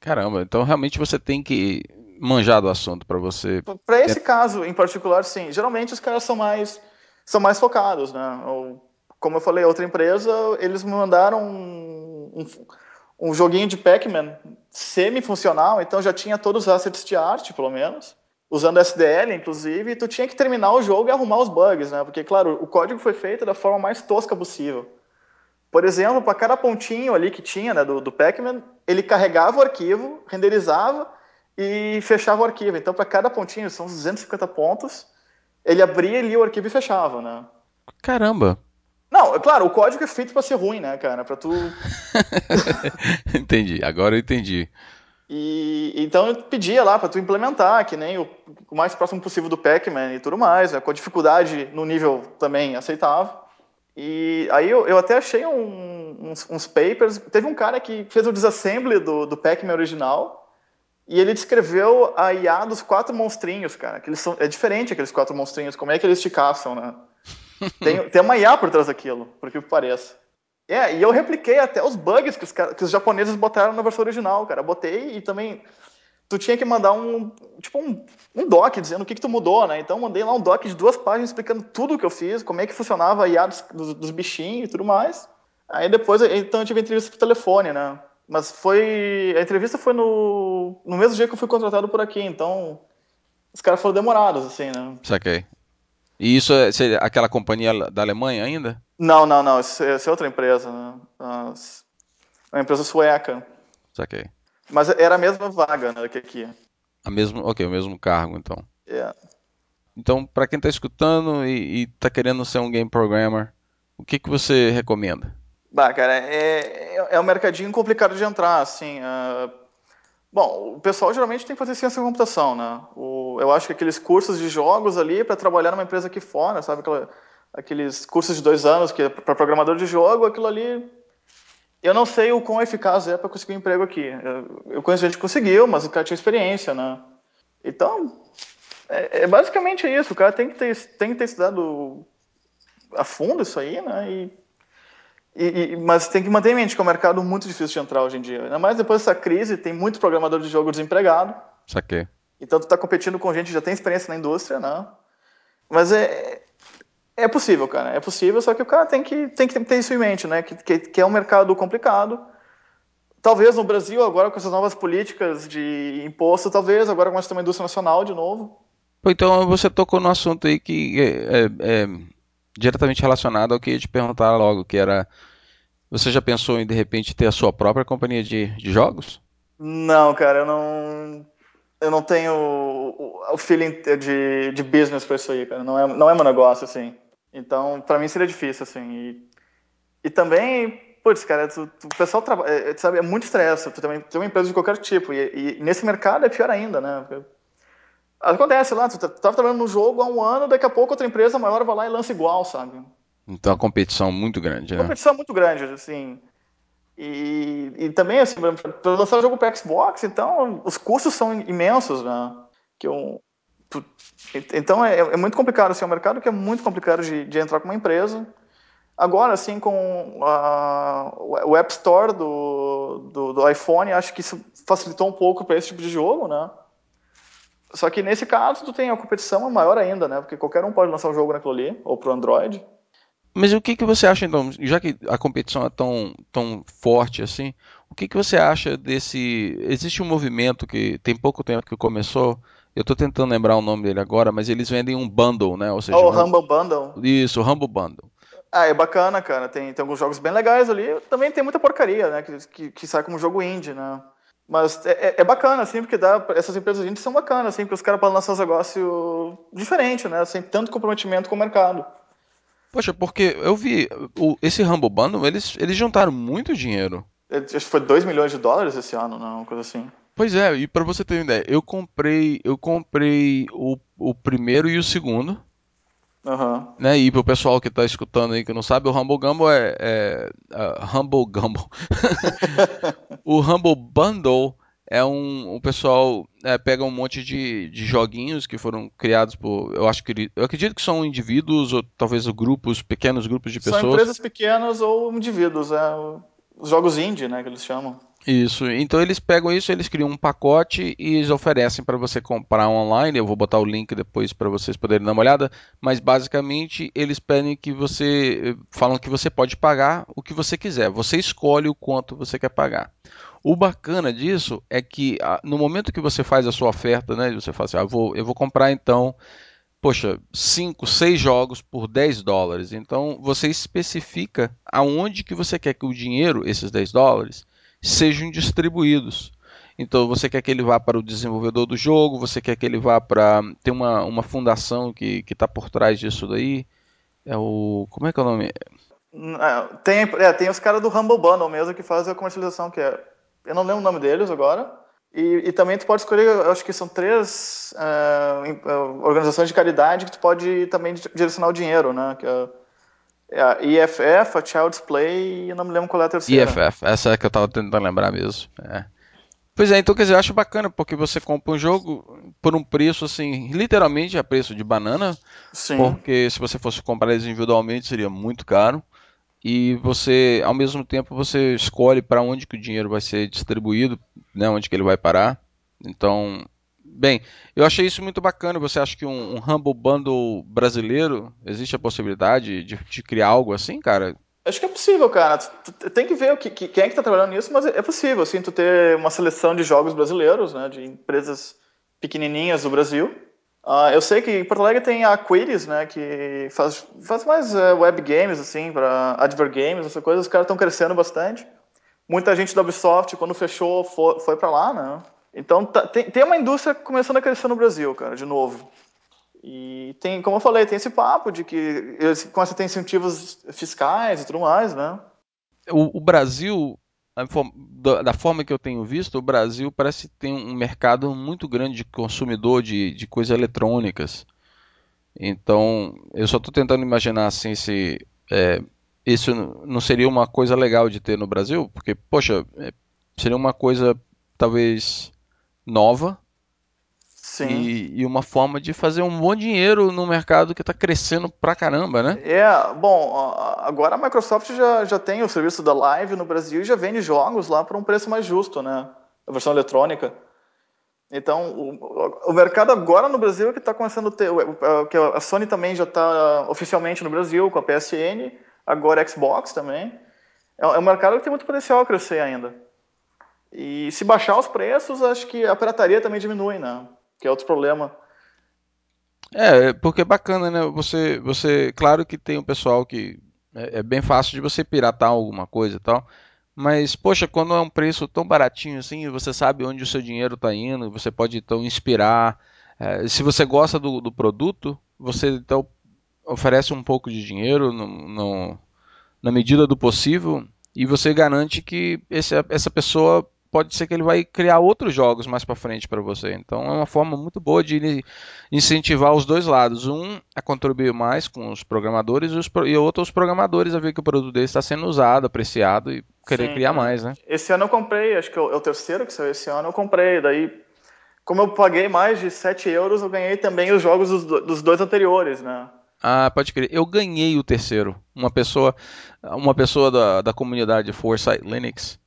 Caramba, então realmente você tem que manjar do assunto para você. Para esse caso em particular, sim. Geralmente os caras são mais são mais focados, né? Ou, como eu falei, outra empresa, eles me mandaram um, um, um joguinho de Pac-Man semi-funcional, então já tinha todos os assets de arte, pelo menos usando SDL, inclusive, tu tinha que terminar o jogo e arrumar os bugs, né? Porque, claro, o código foi feito da forma mais tosca possível. Por exemplo, para cada pontinho ali que tinha né, do, do Pac-Man, ele carregava o arquivo, renderizava e fechava o arquivo. Então, para cada pontinho, são 250 pontos, ele abria, lia o arquivo e fechava, né? Caramba! Não, é claro, o código é feito para ser ruim, né, cara? Para tu. (laughs) entendi, agora eu entendi. E então eu pedia lá para tu implementar, que nem o, o, mais próximo possível do Pac-Man e tudo mais, né, com a dificuldade no nível também aceitável. E aí eu, eu até achei um, uns, uns, papers. Teve um cara que fez o disassembly do, do Pac-Man original e ele descreveu a IA dos quatro monstrinhos, cara. Que eles são, é diferente aqueles quatro monstrinhos, como é que eles te caçam, né? (laughs) tem, tem uma IA por trás daquilo, por que pareça. É, e eu repliquei até os bugs que os, que os japoneses botaram na versão original, cara. botei e também tu tinha que mandar um tipo um, um doc dizendo o que, que tu mudou, né? Então mandei lá um doc de duas páginas explicando tudo o que eu fiz, como é que funcionava a IA dos, dos, dos bichinhos e tudo mais. Aí depois, então eu tive entrevista por telefone, né? Mas foi. A entrevista foi no, no mesmo dia que eu fui contratado por aqui, então. Os caras foram demorados, assim, né? Saquei. E isso é, é aquela companhia da Alemanha ainda? Não, não, não. Essa é outra empresa. Né? Uma empresa sueca. Saquei. Mas era a mesma vaga né, que aqui. A mesmo, ok, o mesmo cargo, então. Yeah. Então, para quem está escutando e, está querendo ser um game programmer, o que, que você recomenda? Bah, cara, é, é, é um mercadinho complicado de entrar, assim. Uh, bom, o pessoal geralmente tem que fazer ciência da computação, né? O, eu acho que aqueles cursos de jogos ali para trabalhar numa empresa aqui fora, sabe? Aquela, aqueles cursos de dois anos que é para programador de jogo, aquilo ali. Eu não sei o quão eficaz é para conseguir um emprego aqui. Eu, eu conheço gente que conseguiu, mas o cara tinha experiência, né? Então, é, é, basicamente isso. O cara tem que ter, tem que ter estudado a fundo isso aí, né? E, e, mas tem que manter em mente que é um mercado muito difícil de entrar hoje em dia. Ainda mais depois dessa crise, tem muito programador de jogo desempregado. Saquei. Então tu está competindo com gente que já tem experiência na indústria, né? Mas é, é possível, cara. É possível, só que o cara tem que, tem que ter isso em mente, né? Que, que, que é um mercado complicado. Talvez no Brasil, agora com essas novas políticas de imposto, talvez agora com uma indústria nacional de novo. Então você tocou no assunto aí que é, é, é diretamente relacionado ao que eu ia te perguntar logo, que era você já pensou em de repente ter a sua própria companhia de, de jogos? Não, cara, eu não eu não tenho o, feeling de, de business para isso aí, cara. Não é, não é meu negócio, assim. Então, para mim seria difícil, assim. E, e também, putz, cara, tu, tu, o pessoal trabalha, é, sabe, é muito estresse. Tu também tem uma empresa de qualquer tipo. E, e, nesse mercado é pior ainda, né? Acontece lá, tu tá, tava trabalhando no jogo há um ano, daqui a pouco outra empresa maior vai lá e lança igual, sabe? Então a competição é muito grande, né? A competição é muito grande, assim. E, e também, assim, para lançar jogo para Xbox, então os custos são imensos, né? Que um, então é, é, muito complicado, assim, é um mercado que é muito complicado de, de entrar com uma empresa. Agora, assim, com a, o App Store do, do, do, iPhone, acho que isso facilitou um pouco para esse tipo de jogo, né? Só que nesse caso, tu tem a competição maior ainda, né? Porque qualquer um pode lançar um jogo naquilo ali, ou pro Android. Mas o que, que você acha, então, já que a competição é tão, tão forte assim, o que, que você acha desse. Existe um movimento que tem pouco tempo que começou, eu estou tentando lembrar o nome dele agora, mas eles vendem um bundle, né? Ou seja, oh, o um... Humble Bundle. Isso, o Humble Bundle. Ah, é bacana, cara. Tem, tem alguns jogos bem legais ali. Também tem muita porcaria, né? Que, que, que sai como jogo indie, né? Mas é, é, é bacana, assim, porque dá, essas empresas indie são bacanas, assim, porque os caras podem lançar um negócio diferente, né? Sem tanto comprometimento com o mercado. Poxa, porque eu vi o, esse Humble Bundle, eles, eles juntaram muito dinheiro. Acho que foi 2 milhões de dólares esse ano, não, uma coisa assim. Pois é, e para você ter uma ideia, eu comprei, eu comprei o, o primeiro e o segundo. Uhum. Né? E pro pessoal que tá escutando aí que não sabe, o Humble Gumble é, é uh, Humble Gumble. (laughs) o Humble Bundle é um o pessoal é, pega um monte de, de joguinhos que foram criados por eu acho que eu acredito que são indivíduos ou talvez grupos pequenos grupos de pessoas são empresas pequenas ou indivíduos é, os jogos indie né que eles chamam isso. Então eles pegam isso eles criam um pacote e eles oferecem para você comprar online. Eu vou botar o link depois para vocês poderem dar uma olhada. Mas basicamente eles pedem que você falam que você pode pagar o que você quiser. Você escolhe o quanto você quer pagar. O bacana disso é que ah, no momento que você faz a sua oferta, né, você fala assim, ah, vou, eu vou comprar então, poxa, 5, 6 jogos por 10 dólares. Então você especifica aonde que você quer que o dinheiro, esses 10 dólares, sejam distribuídos. Então você quer que ele vá para o desenvolvedor do jogo, você quer que ele vá para. Tem uma, uma fundação que está por trás disso daí. É o. Como é que é o nome? É, tem, é, tem os caras do Humble Bundle mesmo que fazem a comercialização, que é eu não lembro o nome deles agora. E, e também tu pode escolher, acho que são três uh, organizações de caridade que tu pode também direcionar o dinheiro, né? Que é, é a IFF, a Child's Play e eu não me lembro qual é a terceira. IFF, essa é que eu tava tentando lembrar mesmo. É. Pois é, então quer dizer, eu acho bacana, porque você compra um jogo por um preço assim, literalmente a preço de banana. Sim. Porque se você fosse comprar eles individualmente seria muito caro e você, ao mesmo tempo, você escolhe para onde que o dinheiro vai ser distribuído, né, onde que ele vai parar. Então, bem, eu achei isso muito bacana. Você acha que um, um Humble Bundle brasileiro existe a possibilidade de, de, criar algo assim, cara? Acho que é possível, cara. Tem que ver o que, que, quem é que está trabalhando nisso, mas é possível, assim, tu ter uma seleção de jogos brasileiros, né, de empresas pequenininhas do Brasil Uh, eu sei que em Porto Alegre tem a Quiris, né, que faz, faz mais uh, web games, assim, para advert games, essas coisas. Os caras estão crescendo bastante. Muita gente da Ubisoft, quando fechou, foi, foi para lá, né? Então tá, tem, tem uma indústria começando a crescer no Brasil, cara, de novo. E tem, como eu falei, tem esse papo de que começam a ter incentivos fiscais e tudo mais, né? O, o Brasil da forma que eu tenho visto, o Brasil parece ter um mercado muito grande de consumidor de, de coisas eletrônicas. Então, eu só estou tentando imaginar assim se é, isso não seria uma coisa legal de ter no Brasil, porque, poxa, é, seria uma coisa talvez nova, e, e, uma forma de fazer um bom dinheiro no mercado que está crescendo pra caramba, né? É, bom, agora a Microsoft já, já tem o serviço da Live no Brasil e já vende jogos lá por um preço mais justo, né? A versão eletrônica. Então, o, o mercado agora no Brasil é que está começando a ter. Que a Sony também já está oficialmente no Brasil com a PSN, agora a Xbox também. É, é um mercado que tem muito potencial a crescer ainda. E se baixar os preços, acho que a pirataria também diminui, né? que é outro problema. É, porque é bacana, né? Você, você, claro que tem um pessoal que é, é bem fácil de você piratar alguma coisa e tal, mas poxa, quando é um preço tão baratinho assim, você sabe onde o seu dinheiro está indo, você pode então inspirar. É, se você gosta do, do, produto, você então oferece um pouco de dinheiro no, no, na medida do possível e você garante que esse, essa pessoa pode ser que ele vai criar outros jogos mais para frente para você. Então é uma forma muito boa de incentivar os dois lados. Um a contribuir mais com os programadores e, os, e outro os programadores a ver que o produto dele está sendo usado, apreciado e querer Sim, criar mais, né? Esse ano eu comprei, acho que é o é terceiro que saiu esse ano, eu comprei. Daí, como eu paguei mais de 7 euros, eu ganhei também os jogos dos, dos dois anteriores, né? Ah, pode crer. Eu ganhei o terceiro. Uma pessoa, uma pessoa da, da comunidade Foresight Linux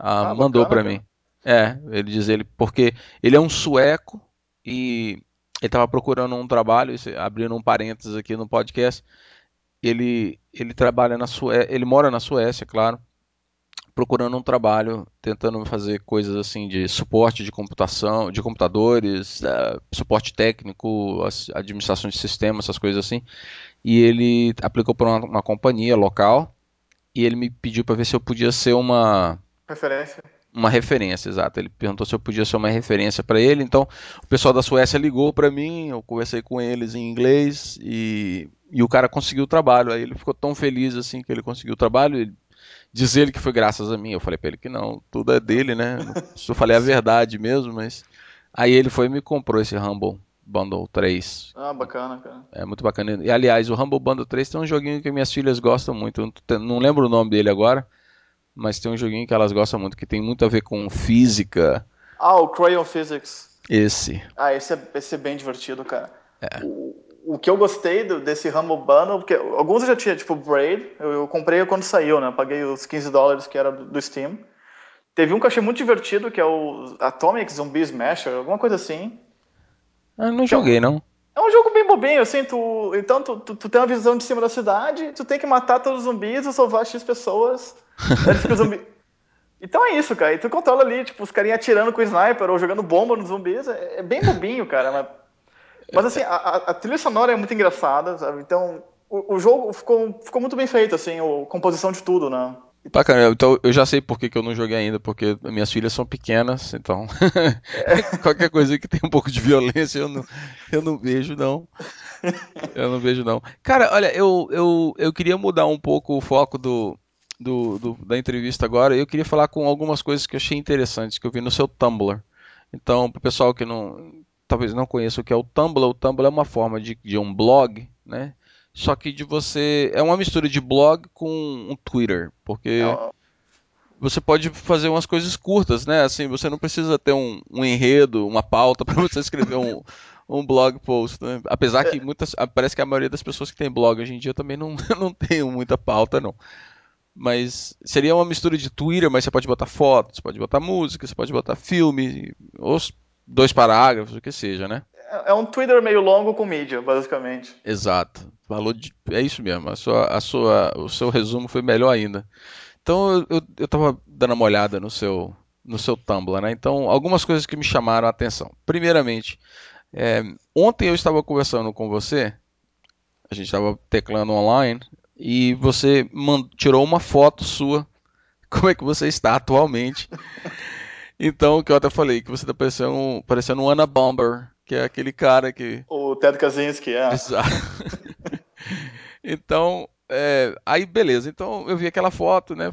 ah, ah, mandou para mim. É, ele diz ele porque ele é um sueco e ele estava procurando um trabalho, abrindo um parênteses aqui no podcast. Ele ele trabalha na Suécia, ele mora na Suécia, claro, procurando um trabalho, tentando fazer coisas assim de suporte de computação, de computadores, uh, suporte técnico, administração de sistemas, essas coisas assim. E ele aplicou para uma, uma companhia local e ele me pediu para ver se eu podia ser uma Referência. Uma referência, exato. Ele perguntou se eu podia ser uma referência para ele. Então, o pessoal da Suécia ligou para mim, eu conversei com eles em inglês e, e o cara conseguiu o trabalho. Aí ele ficou tão feliz assim que ele conseguiu o trabalho. Ele, diz ele que foi graças a mim. Eu falei para ele que não, tudo é dele, né? Eu falei a verdade mesmo, mas. Aí ele foi e me comprou esse Humble Bundle 3. Ah, bacana, cara. É muito bacana. E aliás, o Humble Bundle 3 tem um joguinho que minhas filhas gostam muito. Não lembro o nome dele agora mas tem um joguinho que elas gostam muito, que tem muito a ver com física. Ah, o Crayon Physics. Esse. Ah, esse é, esse é bem divertido, cara. É. O, o que eu gostei do, desse Humble Bundle, porque alguns eu já tinha, tipo Braid, eu, eu comprei quando saiu, né? Paguei os 15 dólares que era do, do, Steam. Teve um que eu achei muito divertido, que é o Atomic Zombie Smasher, alguma coisa assim. Ah, não joguei, é um, não. É um jogo bem bobinho, assim, tu, então tu, tu, tu, tem uma visão de cima da cidade, tu tem que matar todos os zumbis e salvar X pessoas (laughs) zumbi... Então é isso, cara. E tu controla ali, tipo, os carinhas atirando com o sniper ou jogando bomba nos zumbis. É, é bem bobinho, cara. Mas, mas assim, a, a, trilha sonora é muito engraçada, sabe? Então, o, o, jogo ficou, ficou muito bem feito, assim, a composição de tudo, né? Bacana, então eu já sei por que, que eu não joguei ainda, porque minhas filhas são pequenas, então (laughs) qualquer coisa que tenha um pouco de violência eu não, eu não vejo, não. Eu não vejo, não. Cara, olha, eu, eu, eu queria mudar um pouco o foco do, do, do, da entrevista agora. Eu queria falar com algumas coisas que eu achei interessantes, que eu vi no seu Tumblr. Então, para o pessoal que não, talvez não conheça o que é o Tumblr, o Tumblr é uma forma de, de um blog, né? Só que de você. É uma mistura de blog com um Twitter, porque você pode fazer umas coisas curtas, né? Assim, você não precisa ter um, um enredo, uma pauta (laughs) para você escrever um, um blog post, né? Apesar que muitas. Parece que a maioria das pessoas que tem blog hoje em dia também não, (laughs) não tem muita pauta, não. Mas seria uma mistura de Twitter, mas você pode botar fotos, você pode botar música, você pode botar filme, ou dois parágrafos, o que seja, né? É, é um Twitter meio longo com mídia, basicamente. Exato. Falou de, é isso mesmo. A sua, a sua, o seu resumo foi melhor ainda. Então eu, eu tava dando uma olhada no seu, no seu Tumblr, né? Então algumas coisas que me chamaram a atenção. Primeiramente, é, ontem eu estava conversando com você, a gente estava teclando online e você tirou uma foto sua. (laughs) Como é que você está atualmente? (laughs) Então, que eu até falei, que você está parecendo, parecendo um Anna Bomber, que é aquele cara que. O Ted Kaczynski, é. Exato. (laughs) então, é, aí beleza. Então eu vi aquela foto, né?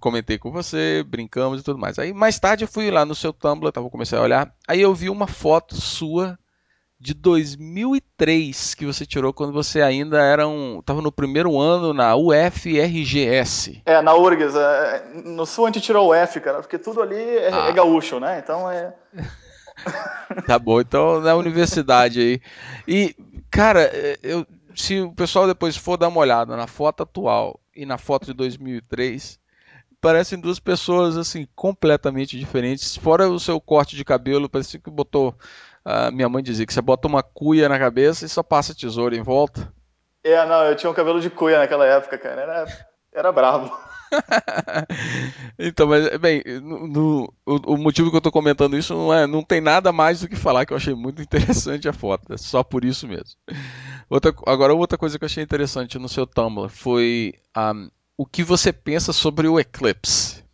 Comentei com você, brincamos e tudo mais. Aí mais tarde eu fui lá no seu Tumblr, tava, comecei a olhar. Aí eu vi uma foto sua de 2003 que você tirou quando você ainda era um, tava no primeiro ano na UFRGS. É, na URGS. É, no sul a gente tirou o F, cara, porque tudo ali é, ah. é gaúcho, né? Então é. (laughs) (laughs) tá bom, então na universidade aí. E, cara, é, eu, se o pessoal depois for dar uma olhada na foto atual e na foto de 2003, parecem duas pessoas assim completamente diferentes. Fora o seu corte de cabelo, parece que botou. A minha mãe dizia que você bota uma cuia na cabeça e só passa tesoura em volta. É, não, eu tinha um cabelo de cuia naquela época, cara. Era, era bravo. (laughs) então, mas, bem, no, no, o, o, motivo que eu estou comentando isso não, é, não tem nada mais do que falar que eu achei muito (laughs) interessante a foto. É só por isso mesmo. Outra, agora, outra coisa que eu achei interessante no seu Tumblr foi um, o que você pensa sobre o Eclipse.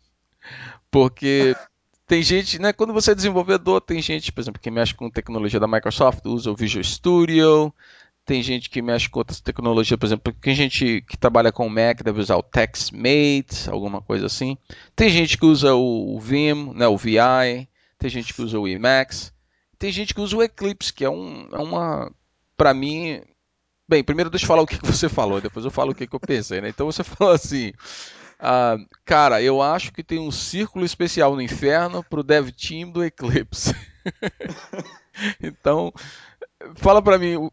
Porque (laughs) tem gente, né, quando você é desenvolvedor, tem gente, por exemplo, que mexe com tecnologia da Microsoft, usa o Visual Studio, tem gente que mexe com outras tecnologias, por exemplo, tem gente que trabalha com Mac deve usar o TextMate, alguma coisa assim. Tem gente que usa o Vim, né, o VI, tem gente que usa o Emacs, tem gente que usa o Eclipse, que é, um, é uma, para mim, bem, primeiro deixa eu falar o que (laughs) você falou, depois eu falo o que eu pensei, né? Então você (laughs) falou assim, ah, cara, eu acho que tem um círculo especial no inferno pro dev team do Eclipse. (laughs) então, fala para mim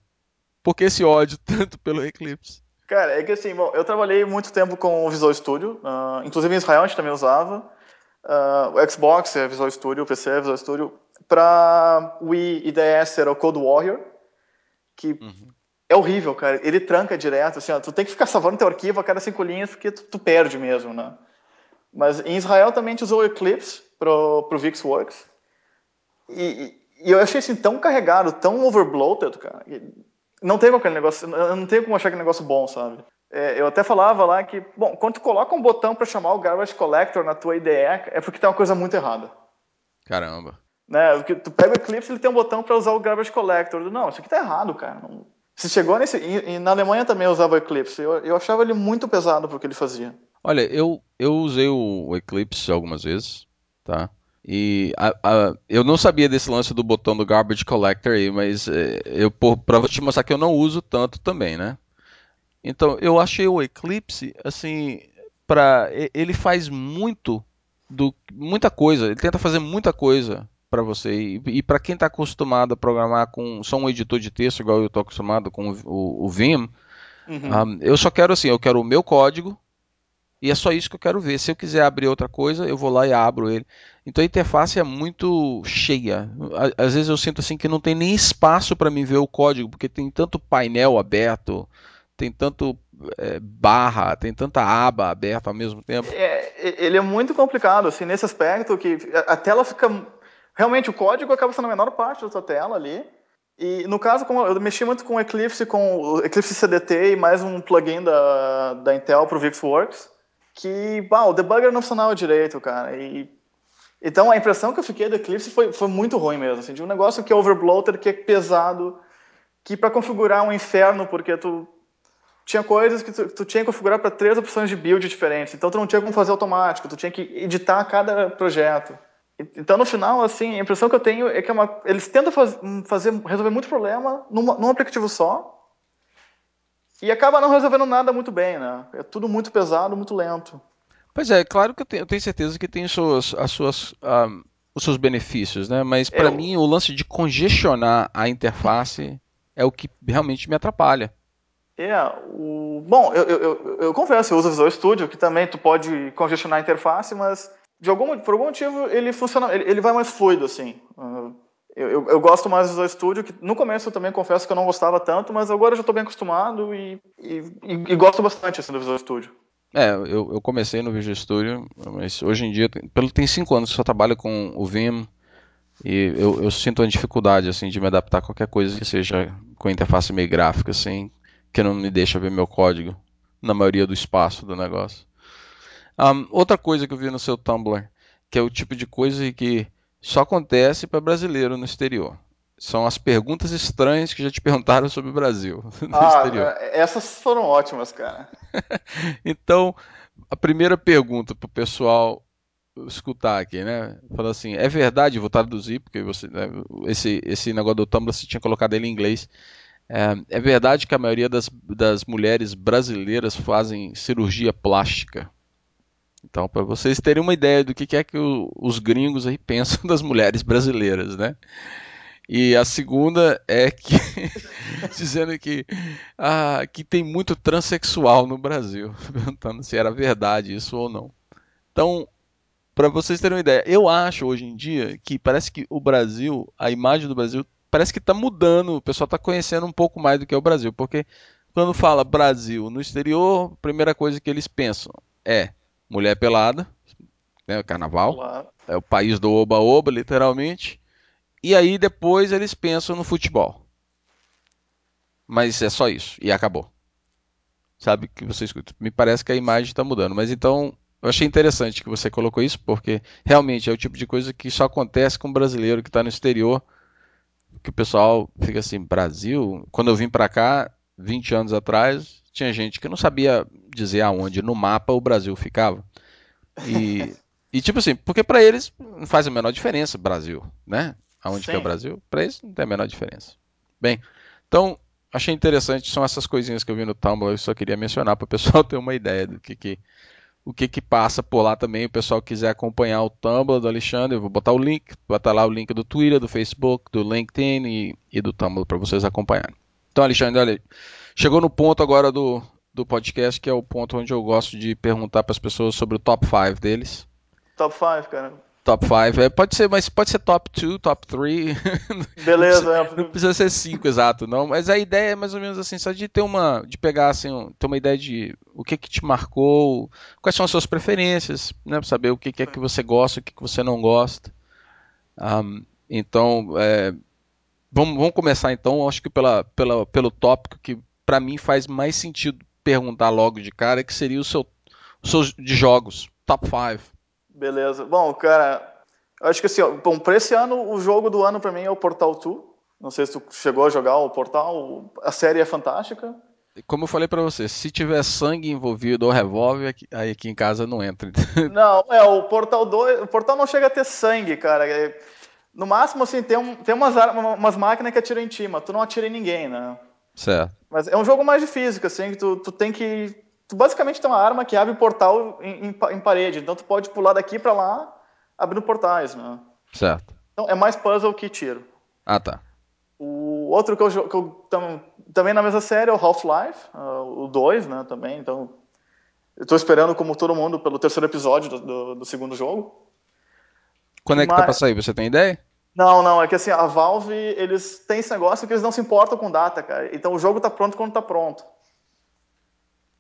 por que esse ódio (laughs) tanto pelo Eclipse? Cara, é que assim, bom, eu trabalhei muito tempo com o Visual Studio, uh, inclusive em Israel a gente também usava. Uh, o Xbox é Visual Studio, o PC é Visual Studio. Para Wii e DS era o Code Warrior, que uhum. é horrível, cara. Ele tranca direto, assim, ó, tu tem que ficar salvando teu arquivo a cada cinco linhas porque tu, tu perde mesmo, né? Mas em Israel também a gente usou o Eclipse pro, pro VixWorks. E, e, e eu achei assim tão carregado, tão overbloated, cara não tem aquele negócio, não tem como achar aquele negócio bom, sabe? É, eu até falava lá que, bom, quando tu coloca um botão para chamar o Garbage Collector na tua IDE, é porque tem uma coisa muito errada. Caramba. Né? Porque tu pega o Eclipse, ele tem um botão para usar o Garbage Collector. Não, isso aqui tá errado, cara. Não... Se chegou nesse. E, e, na Alemanha também eu usava o Eclipse. Eu, eu achava ele muito pesado pro que ele fazia. Olha, eu, eu usei o Eclipse algumas vezes, tá? E a, a, eu não sabia desse lance do botão do Garbage Collector aí, mas é, eu para te mostrar que eu não uso tanto também, né? Então eu achei o Eclipse assim para ele faz muito do muita coisa, ele tenta fazer muita coisa para você e, e para quem está acostumado a programar com só um editor de texto igual eu estou acostumado com o, o, o Vim, uhum. um, ah, eu só quero assim, eu quero o meu código e é só isso que eu quero ver. Se eu quiser abrir outra coisa, eu vou lá e abro ele. Então a interface é muito cheia. Às vezes eu sinto assim que não tem nem espaço para mim ver o código, porque tem tanto painel aberto, tem tanto é, barra, tem tanta aba aberta ao mesmo tempo. É, ele é muito complicado assim nesse aspecto que a tela fica realmente o código acaba sendo a menor parte da sua tela ali. E no caso, como eu mexi muito com o Eclipse, com o Eclipse CDT e mais um plugin da, da Intel para o VixWorks que bah, o debugger não funcionava direito, cara. E, então a impressão que eu fiquei do Eclipse foi, foi muito ruim mesmo, assim, de um negócio que é overbloated, que é pesado, que para configurar um inferno, porque tu tinha coisas que tu, tu tinha que configurar para três opções de build diferentes, então tu não tinha como fazer automático, tu tinha que editar cada projeto. Então, no final, assim, a impressão que eu tenho é que é uma, eles tentam faz, fazer, resolver muito problema numa, num aplicativo só, e acaba não resolvendo nada muito bem, né? É tudo muito pesado, muito lento. Pois é, claro que eu tenho, eu tenho certeza que tem suas, as suas, um, os seus benefícios, né? Mas para eu... mim o lance de congestionar a interface é o que realmente me atrapalha. É, o... bom, eu, eu, eu, confesso, eu uso o Visual Studio, que também tu pode congestionar a interface, mas de algum, por algum motivo ele funciona, ele, ele vai mais fluido, assim. Eu, eu, eu, gosto mais do Studio, que no começo eu também confesso que eu não gostava tanto, mas agora eu já estou bem acostumado e, e, e, gosto bastante assim, do Visual Studio. É, eu, eu comecei no Visual Studio, mas hoje em dia, pelo tem cinco anos que só trabalho com o Vim e eu, eu sinto uma dificuldade assim de me adaptar a qualquer coisa que seja com interface meio gráfica, assim, que não me deixa ver meu código na maioria do espaço do negócio. Um, outra coisa que eu vi no seu Tumblr, que é o tipo de coisa que só acontece para brasileiro no exterior. São as perguntas estranhas que já te perguntaram sobre o Brasil (laughs) no ah, exterior. É, essas foram ótimas, cara. (laughs) então, a primeira pergunta para o pessoal escutar aqui, né? Fala assim, é verdade, vou traduzir, porque você, né, esse, esse negócio do Tumblr você tinha colocado ele em inglês. É, é verdade que a maioria das, das mulheres brasileiras fazem cirurgia plástica. Então, para vocês terem uma ideia do que é que os gringos aí pensam (laughs) das mulheres brasileiras, né? E a segunda é que (laughs) dizendo que, ah, que tem muito transexual no Brasil, (laughs) perguntando se era verdade isso ou não. Então, para vocês terem uma ideia, eu acho hoje em dia que parece que o Brasil, a imagem do Brasil, parece que está mudando, o pessoal está conhecendo um pouco mais do que é o Brasil, porque quando fala Brasil no exterior, a primeira coisa que eles pensam é mulher pelada, né, carnaval, Olá. é o país do oba-oba, literalmente. E aí depois eles pensam no futebol. Mas é só isso, e acabou. Sabe que você escuta. Me parece que a imagem está mudando, mas então eu achei interessante que você colocou isso, porque realmente é o tipo de coisa que só acontece com um brasileiro que está no exterior, que o pessoal fica assim, Brasil, quando eu vim para cá, 20 anos atrás, tinha gente que não sabia dizer aonde no mapa o Brasil ficava. E, (laughs) e tipo assim, porque para eles não faz a menor diferença Brasil, né? Aonde Sim. que é o Brasil, para eles não tem a menor diferença. Bem, então achei interessante, são essas coisinhas que eu vi no Tumblr, eu só queria mencionar para o pessoal (laughs) ter uma ideia do que, que o que que passa por lá também. O pessoal quiser acompanhar o Tumblr do Alexandre, eu vou botar o link, estar lá o link do Twitter, do Facebook, do LinkedIn e, e do Tumblr para vocês acompanharem. Então, Alexandre, olha, chegou no ponto agora do, do podcast, que é o ponto onde eu gosto de perguntar para as pessoas sobre o top 5 deles. Top 5, cara. Top 5. É, pode ser, mas pode ser top 2, top 3. (laughs) Beleza. não, precisa, não precisa ser 5 exato, não. Mas a ideia é mais ou menos assim, só de ter uma. de pegar assim, ter uma ideia de o que que te marcou, quais são as suas preferências, né? Pra saber o que, que é que você gosta, o que, que você não gosta. Um, então, é, vamos, vamos começar então, acho que pela, pela, pelo tópico que para mim faz mais sentido perguntar logo de cara, que seria o seu, o seu de jogos, top 5. Beleza. Bom, cara, acho que assim, ó, bom, para esse ano, o jogo do ano para mim é o Portal 2. Não sei se tu chegou a jogar o Portal. A série é fantástica. Como eu falei para você, se tiver sangue envolvido ou revólver, aí aqui em casa não entra. (laughs) Não, é, o Portal 2. O Portal não chega a ter sangue, cara. É, no máximo, assim, tem, um, tem umas, umas máquinas que atiram em ti, mas tu não atira em ninguém, né? Certo. Mas é um jogo mais de física, assim, que tu, tu tem que tu basicamente tem uma arma que abre portal em, em, em parede. Então tu pode pular daqui para lá abrindo portais, né? Certo. Então é mais puzzle que tiro. Ah, tá. O outro que eu, que eu tam, também na mesma série é o Half-Life, uh, o 2, né, também. Então eu tô esperando como todo mundo pelo terceiro episódio do, do, do segundo jogo. Quando é que Mas... tá pra sair? Você tem ideia? Não, não, é que assim, a Valve, eles têm esse negócio que eles não se importam com data, cara. Então o jogo tá pronto quando tá pronto.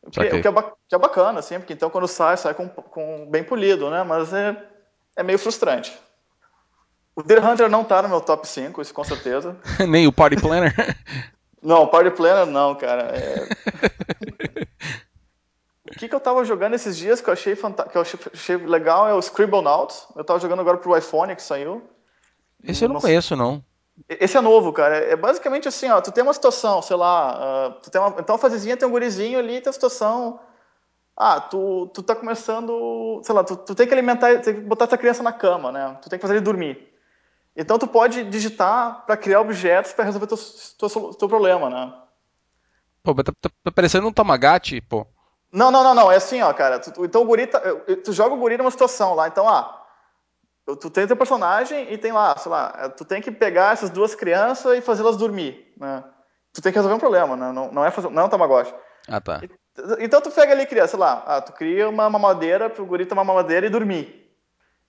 O que, o que, é, que é bacana, assim, porque então quando sai, sai com, com bem polido, né? Mas é, é meio frustrante. O Deer Hunter não tá no meu top 5, isso com certeza. (laughs) Nem o Party Planner? (laughs) não, o Party Planner não, cara. É... (laughs) o que, que eu tava jogando esses dias que eu achei, fanta... que eu achei legal é o Scribblenauts. Eu tava jogando agora pro iPhone que saiu. Esse eu não, não conheço, não. Esse é novo, cara. É basicamente assim, ó. Tu tem uma situação, sei lá. Uh, tu tem uma, então a fasezinha tem um gurizinho ali, tem a situação. Ah, tu, tu tá começando. Sei lá, tu, tu tem que alimentar, tem que botar tua criança na cama, né? Tu tem que fazer ele dormir. Então tu pode digitar para criar objetos para resolver teu, teu, teu, problema, né? Pô, tá, tá, tá parecendo um Tamagotchi, pô. Não, não, não, não. É assim, ó, cara. Tu, então o guri tá, tu joga o guri numa situação lá. Então, ah, tu tem teu personagem e tem lá, sei lá, é, tu tem que pegar essas duas crianças e fazê-las dormir, né? Tu tem que resolver um problema, né? Não, não é fazer, não é um tamagotchi. Ah, tá. Então tu pega ali criança, sei lá, ah, tu cria uma mamadeira pro guri tomar mamadeira e dormir.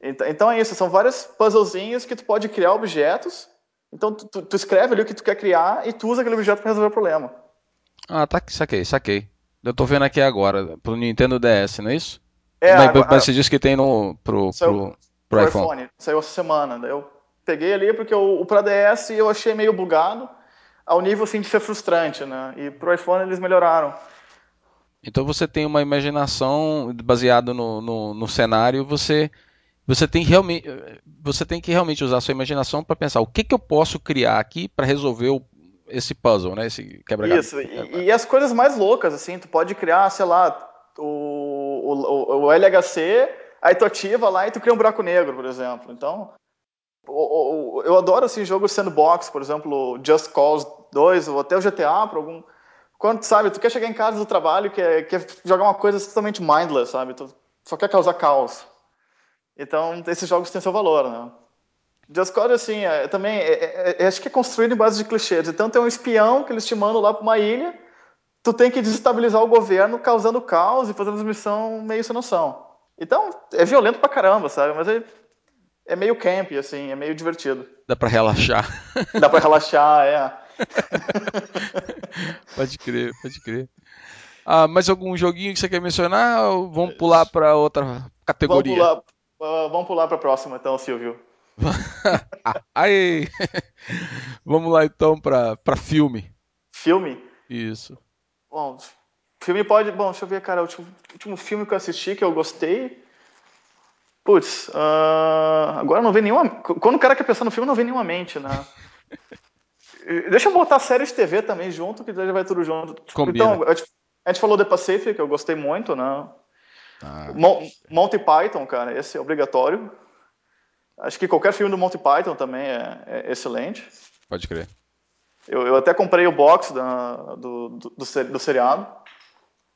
Então, então é isso, são vários puzzlezinhos que tu pode criar objetos. Então tu, tu, tu escreve ali o que tu quer criar e tu usa aquele objeto para resolver o problema. Ah, tá, saquei, saquei. Eu tô vendo aqui agora, pro Nintendo DS, não é isso? É, mas, agora, mas você disse que tem no, pro, pro, pro iPhone. iPhone. Saiu essa semana. Daí eu peguei ali porque o, o para DS eu achei meio bugado, ao nível assim de ser frustrante, né? E pro iPhone eles melhoraram. Então você tem uma imaginação baseada no, no, no cenário, você você tem realmente você tem que realmente usar a sua imaginação para pensar o que, que eu posso criar aqui para resolver o, esse puzzle, né? Esse quebra Isso. E, e, as coisas mais loucas assim, tu pode criar, sei lá, o, o, o LHC aí tu ativa lá e tu cria um buraco negro, por exemplo. Então, eu adoro assim jogos sandbox, por exemplo, Just Cause 2 ou até o GTA, por algum quando sabe, tu quer chegar em casa do trabalho, quer, quer jogar uma coisa totalmente mindless, sabe? Tu só quer causar caos. Então, esses jogos têm seu valor, né? Just Cause, assim, é, também, é, é, é, acho que é construído em base de clichês. Então, tem um espião que eles te mandam lá para uma ilha, tu tem que desestabilizar o governo causando caos e fazendo missão meio sem noção. Então, é violento pra caramba, sabe? Mas é, é meio camp, assim, é meio divertido. Dá pra relaxar. Dá pra relaxar, é. (laughs) pode crer, pode crer. Ah, mais algum joguinho que você quer mencionar ou vamos pular para outra categoria? Vamos pular, uh, vamos pular para a próxima, então, Silvio. (laughs) Aí, vamos lá então para filme. Filme? Isso. Bom, Filme pode. Bom, deixa eu ver, cara. O último, último filme que eu assisti que eu gostei. Putz, uh, agora não vem nenhuma. Quando o cara quer pensar no filme, não vem nenhuma mente, né? (laughs) Deixa eu botar a série de TV também junto, que já vai tudo junto. Combina. Então, a gente, falou The Pacific, que eu gostei muito, né? Ah, Mon Monty Python, cara, esse é obrigatório. Acho que qualquer filme do Monty Python também é, é excelente. pode crer. Eu, eu até comprei o box da- do, do, do, do seriado.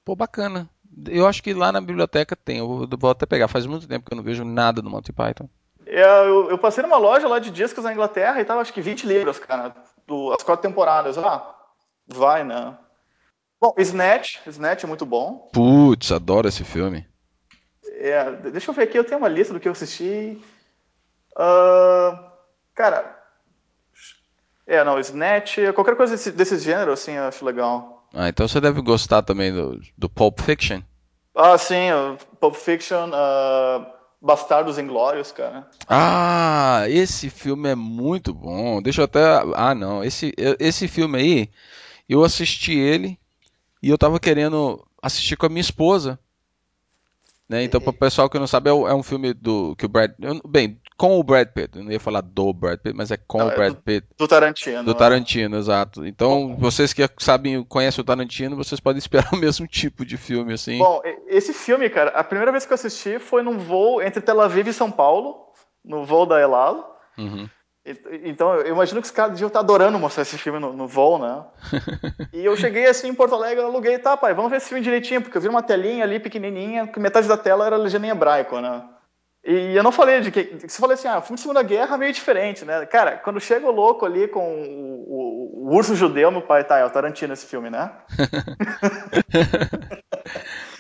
Pô, bacana. Eu acho que lá na biblioteca tem. Eu vou- até pegar. Faz muito tempo que eu não vejo nada do Monty Python. É, eu, eu passei numa loja lá de discos na Inglaterra e tava acho que 20 libras, cara, do, as quatro temporadas. Ah, vai, né? Bom, Snatch, Snatch é muito bom. Putz, adoro esse filme. É, deixa eu ver aqui, eu tenho uma lista do que eu assisti. Ah, cara, é, não, Snatch, qualquer coisa desse, desse gênero, assim, eu acho legal. Ah, então você deve gostar também do, do Pulp Fiction. Ah, sim, Pulp Fiction, ah, Bastardos Inglórios, cara. Ah, esse filme é muito bom. Deixa eu até. Ah, não. Esse, esse filme aí, eu assisti ele e eu tava querendo assistir com a minha esposa. Né? Então, para o pessoal que não sabe, é é um filme do que o Brad. Bem, com o Brad Pitt. Eu não ia falar do Brad Pitt, mas é com Não, o é Brad do- Pitt. Do Tarantino. Do né? Tarantino, exato. Então, vocês que sabem, conhecem o Tarantino, vocês podem esperar (laughs) o mesmo tipo de filme, assim. Bom, esse filme, cara, a primeira vez que eu assisti foi num voo entre Tel Aviv e São Paulo, no voo da El Al. Uhum. Então, eu imagino que os caras deviam estar adorando mostrar esse filme no, no voo, né? (laughs) e eu cheguei assim em Porto Alegre, eu aluguei, tá, pai, vamos ver esse filme direitinho, porque eu vi uma telinha ali pequenininha, que metade da tela era legenda em hebraico, né? E eu não falei de que. Você falou assim, ah, filme de Segunda Guerra meio diferente, né? Cara, quando chega o louco ali com o, o- o urso judeu, meu pai, tá, é o Tarantino esse filme, né? (laughs)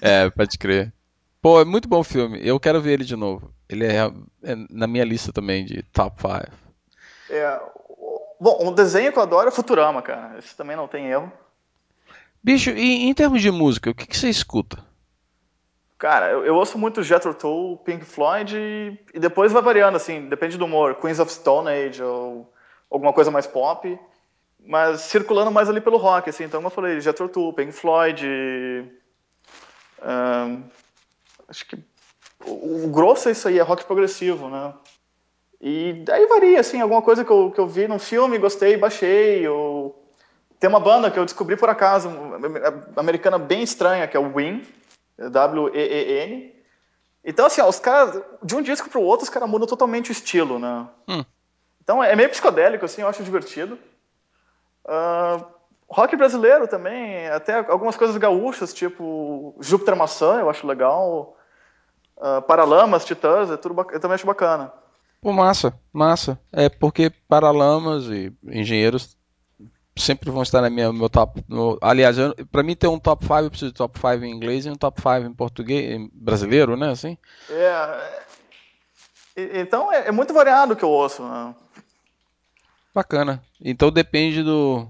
É, pode crer. Pô, é muito bom o filme. Eu quero ver ele de novo. Ele é, é na minha lista também de top 5. É, bom, um desenho que eu adoro é Futurama, cara. Esse também não tem erro. Bicho, e em termos de música, o que, que você escuta? Cara, eu, eu ouço muito Jethro Tull, Pink Floyd e, e depois vai variando, assim, depende do humor. Queens of Stone Age ou alguma coisa mais pop, mas circulando mais ali pelo rock, assim. Então, como eu falei, Jethro Tull, Pink Floyd, ahn, acho que o, o grosso é isso aí, é rock progressivo, né? E daí varia, assim, alguma coisa que eu, que eu vi num filme, gostei, baixei, ou... Tem uma banda que eu descobri por acaso, uma americana bem estranha, que é o Win, W-E-E-N. Então, assim, ó, os caras, de um disco pro outro, os caras mudam totalmente o estilo, né? Hum. Então, é meio psicodélico, assim, eu acho divertido. Ah, rock brasileiro também, até algumas coisas gaúchas, tipo Júpiter Maçã, eu acho legal. Ah, Paralamas, Titãs, é tudo eu também acho bacana. Pô, massa, massa. É porque Paralamas e engenheiros sempre vão estar na minha, meu top. No, aliás, eu, pra mim ter um top 5, eu preciso de top 5 em inglês e um top 5 em português, em brasileiro, né? Assim. É, então, é, é muito variado o que eu ouço, né? Bacana. Então depende do,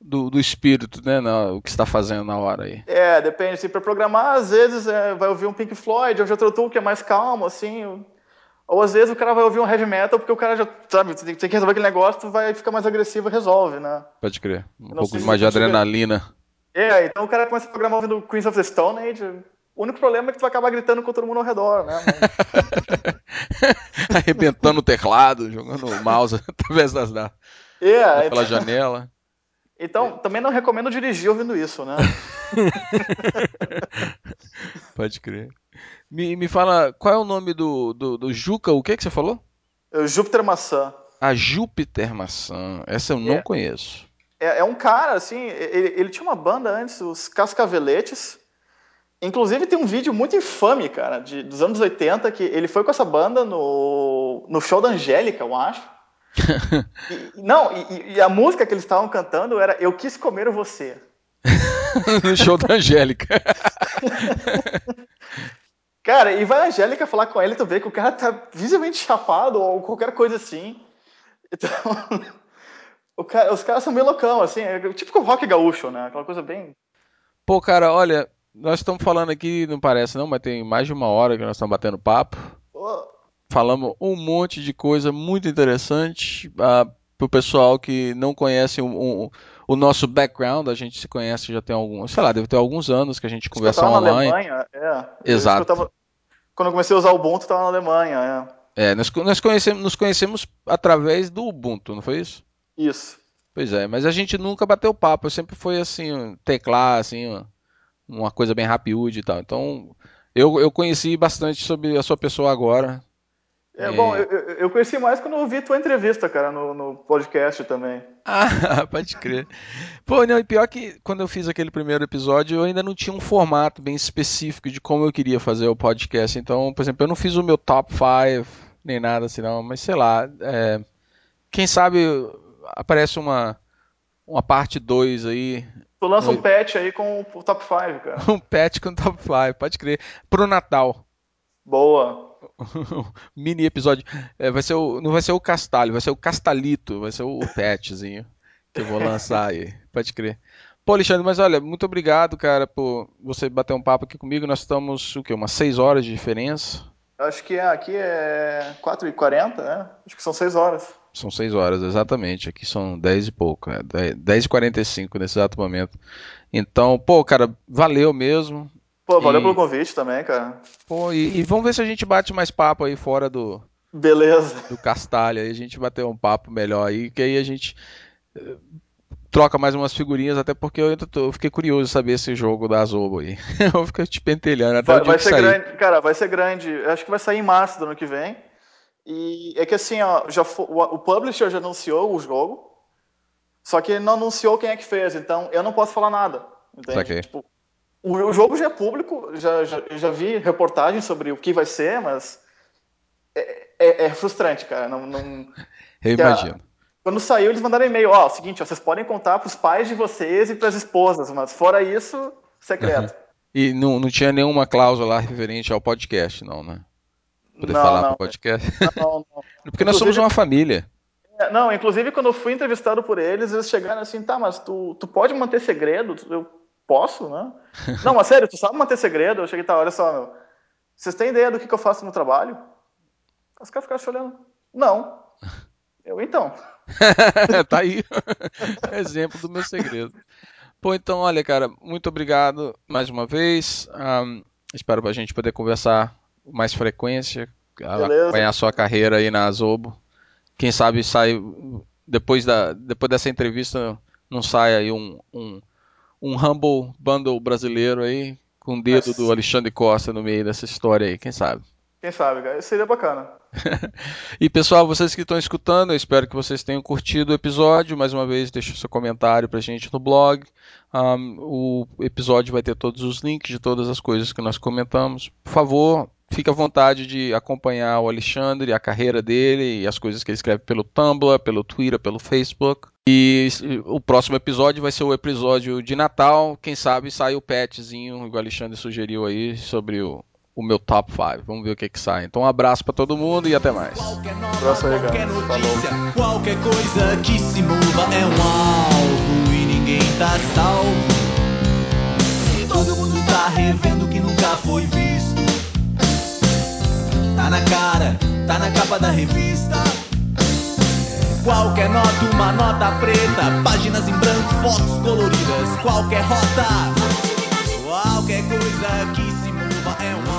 do, do espírito, né? na- o que você está fazendo na hora aí. É, depende. Assim, para programar, às vezes é, vai ouvir um Pink Floyd, ou Jethro Tull, que é mais calmo, assim. Ou às vezes o cara vai ouvir um heavy metal, porque o cara já, sabe, tem, tem que resolver aquele negócio, vai ficar mais agressivo e resolve, né? Pode crer. Um não pouco mais de adrenalina. É, então o cara começa a programar ouvindo Queens of the Stone Age. O único problema é que tu vai acabar gritando com todo mundo ao redor, né? (laughs) Arrebentando o teclado, jogando o mouse (laughs) através das, da, É, pela então, janela. então também não recomendo dirigir ouvindo isso, né? (laughs) Pode crer. Me, me fala, qual é o nome do, do, do Juca? O que que você falou? É, Júpiter Maçã. A Júpiter Maçã. Essa eu não É. conheço. É, é um cara, assim, ele, ele tinha uma banda antes, os Cascaveletes. Inclusive tem um vídeo muito infame, cara, de, dos anos 80, que ele foi com essa banda no, no show da Angélica, eu acho. (laughs) E- não, e, e a música que eles estavam cantando era Eu Quis Comer Você. (laughs) no show da Angélica. (laughs) Cara, e vai a Angélica falar com ele, tu vê que o cara tá visivelmente chapado ou qualquer coisa assim. Então, (laughs) o cara- os caras são meio loucão, assim, é tipo o rock gaúcho, né? Aquela coisa bem. Pô, cara, olha, nós estamos falando aqui, não parece não, mas tem mais de uma hora que nós estamos batendo papo. Pô, Falamos um monte de coisa muito interessante ah, pro pessoal que não conhece o, o- o nosso background. A gente se conhece já tem alguns, sei lá, deve ter alguns anos que a gente conversa tava na online. Alemanha, é. Exato. Eu tava- quando eu comecei a usar o Ubuntu, eu tava na Alemanha, É, nós, nós conhecemos, nos conhecemos através do Ubuntu, não foi isso? é. Isso. Pois é, mas a gente nunca bateu papo, sempre foi assim, teclar, assim, uma coisa bem rapiúde e tal. Então, eu, eu conheci bastante sobre a sua pessoa agora. É, é... bom, eu, eu conheci mais quando eu ouvi tua entrevista, cara, no, no podcast também. Ah, (laughs) pode crer. Pô, não, e pior que quando eu fiz aquele primeiro episódio, eu ainda não tinha um formato bem específico de como eu queria fazer o podcast. Então, por exemplo, eu não fiz o meu top 5, nem nada assim, não, mas sei lá. É... Quem sabe aparece uma, uma parte 2 aí. Tu lança um patch aí com o top 5, cara. (laughs) um patch com o top 5, pode crer. Pro Natal. Boa. (laughs) Mini episódio. É, vai ser o, não vai ser o Castalho, vai ser o Castalito, vai ser o, o patchzinho que eu vou lançar aí. Pode crer. Pô, Alexandre, mas olha, muito obrigado, cara, por você bater um papo aqui comigo. Nós estamos, o quê? Umas 6 horas de diferença? Acho que é, aqui é 4h40, né? Acho que são 6 horas. São 6 horas, exatamente. Aqui são 10 e pouco, é 10h45 nesse exato momento. Então, pô, cara, valeu mesmo. Pô, valeu e... pelo convite também, cara. Pô, e, e, vamos ver se a gente bate mais papo aí fora do. Beleza. Do Castalho. Aí a gente bater um papo melhor aí, que aí a gente eh, troca mais umas figurinhas, até porque eu, tô, eu fiquei curioso saber esse jogo da Azobo aí. (laughs) eu fico te pentelhando até vai, o dia vai ser sair. grande, cara, vai ser grande. Acho que vai sair em março do ano que vem. E é que assim, ó, já o, o publisher já anunciou o jogo, só que ele não anunciou quem é que fez, então eu não posso falar nada. Entende? Tipo, o, jogo já é público, já, já, já vi reportagens sobre o que vai ser, mas é, é, é frustrante, cara. Não, não... Eu imagino. Quando saiu, eles mandaram e-mail, ó, oh, seguinte, ó, vocês podem contar para os pais de vocês e para as esposas, mas fora isso, secreto. Uhum. E não, não tinha nenhuma cláusula referente ao podcast, não, né? Poder não, falar não. pro podcast. Não, não. (laughs) Porque nós somos uma família. É, não, inclusive quando eu fui entrevistado por eles, eles chegaram assim, tá, mas tu, tu pode manter segredo? Eu posso, né? (laughs) não, mas sério, tu sabe manter segredo? Eu cheguei, tá, olha só, meu, vocês têm ideia do que, que eu faço no trabalho? Os caras ficaram olhando. Não. (laughs) Eu, então. (laughs) tá aí. Exemplo do meu segredo. Pô, então, olha, cara, muito obrigado mais uma vez. Um, espero a gente poder conversar mais frequência, Beleza. acompanhar a sua carreira aí na Azobo. Quem sabe sai depois, da, depois dessa entrevista não sai aí um, um, um Humble Bundle brasileiro aí, com o dedo Mas... do Alexandre Costa no meio dessa história aí, quem sabe? Quem sabe, cara? Isso seria bacana. (laughs) e pessoal, vocês que estão escutando, eu espero que vocês tenham curtido o episódio. Mais uma vez, deixe seu comentário pra gente no blog. Um, o episódio vai ter todos os links de todas as coisas que nós comentamos. Por favor, fique à vontade de acompanhar o Alexandre, a carreira dele e as coisas que ele escreve pelo Tumblr, pelo Twitter, pelo Facebook. E o próximo episódio vai ser o episódio de Natal. Quem sabe sai o petzinho, igual o Alexandre sugeriu aí, sobre o, o meu top 5. Vamos ver o que que sai. Então um abraço para todo mundo e até mais. Abraço aí, qualquer notícia, Falou. qualquer coisa que se mova é um alvo e ninguém tá salvo. Todo mundo tá revendo que nunca foi visto. Tá na cara, tá na capa da revista. Qualquer nota, uma nota preta. Páginas em branco, fotos coloridas. Qualquer rota, qualquer coisa que se mova é um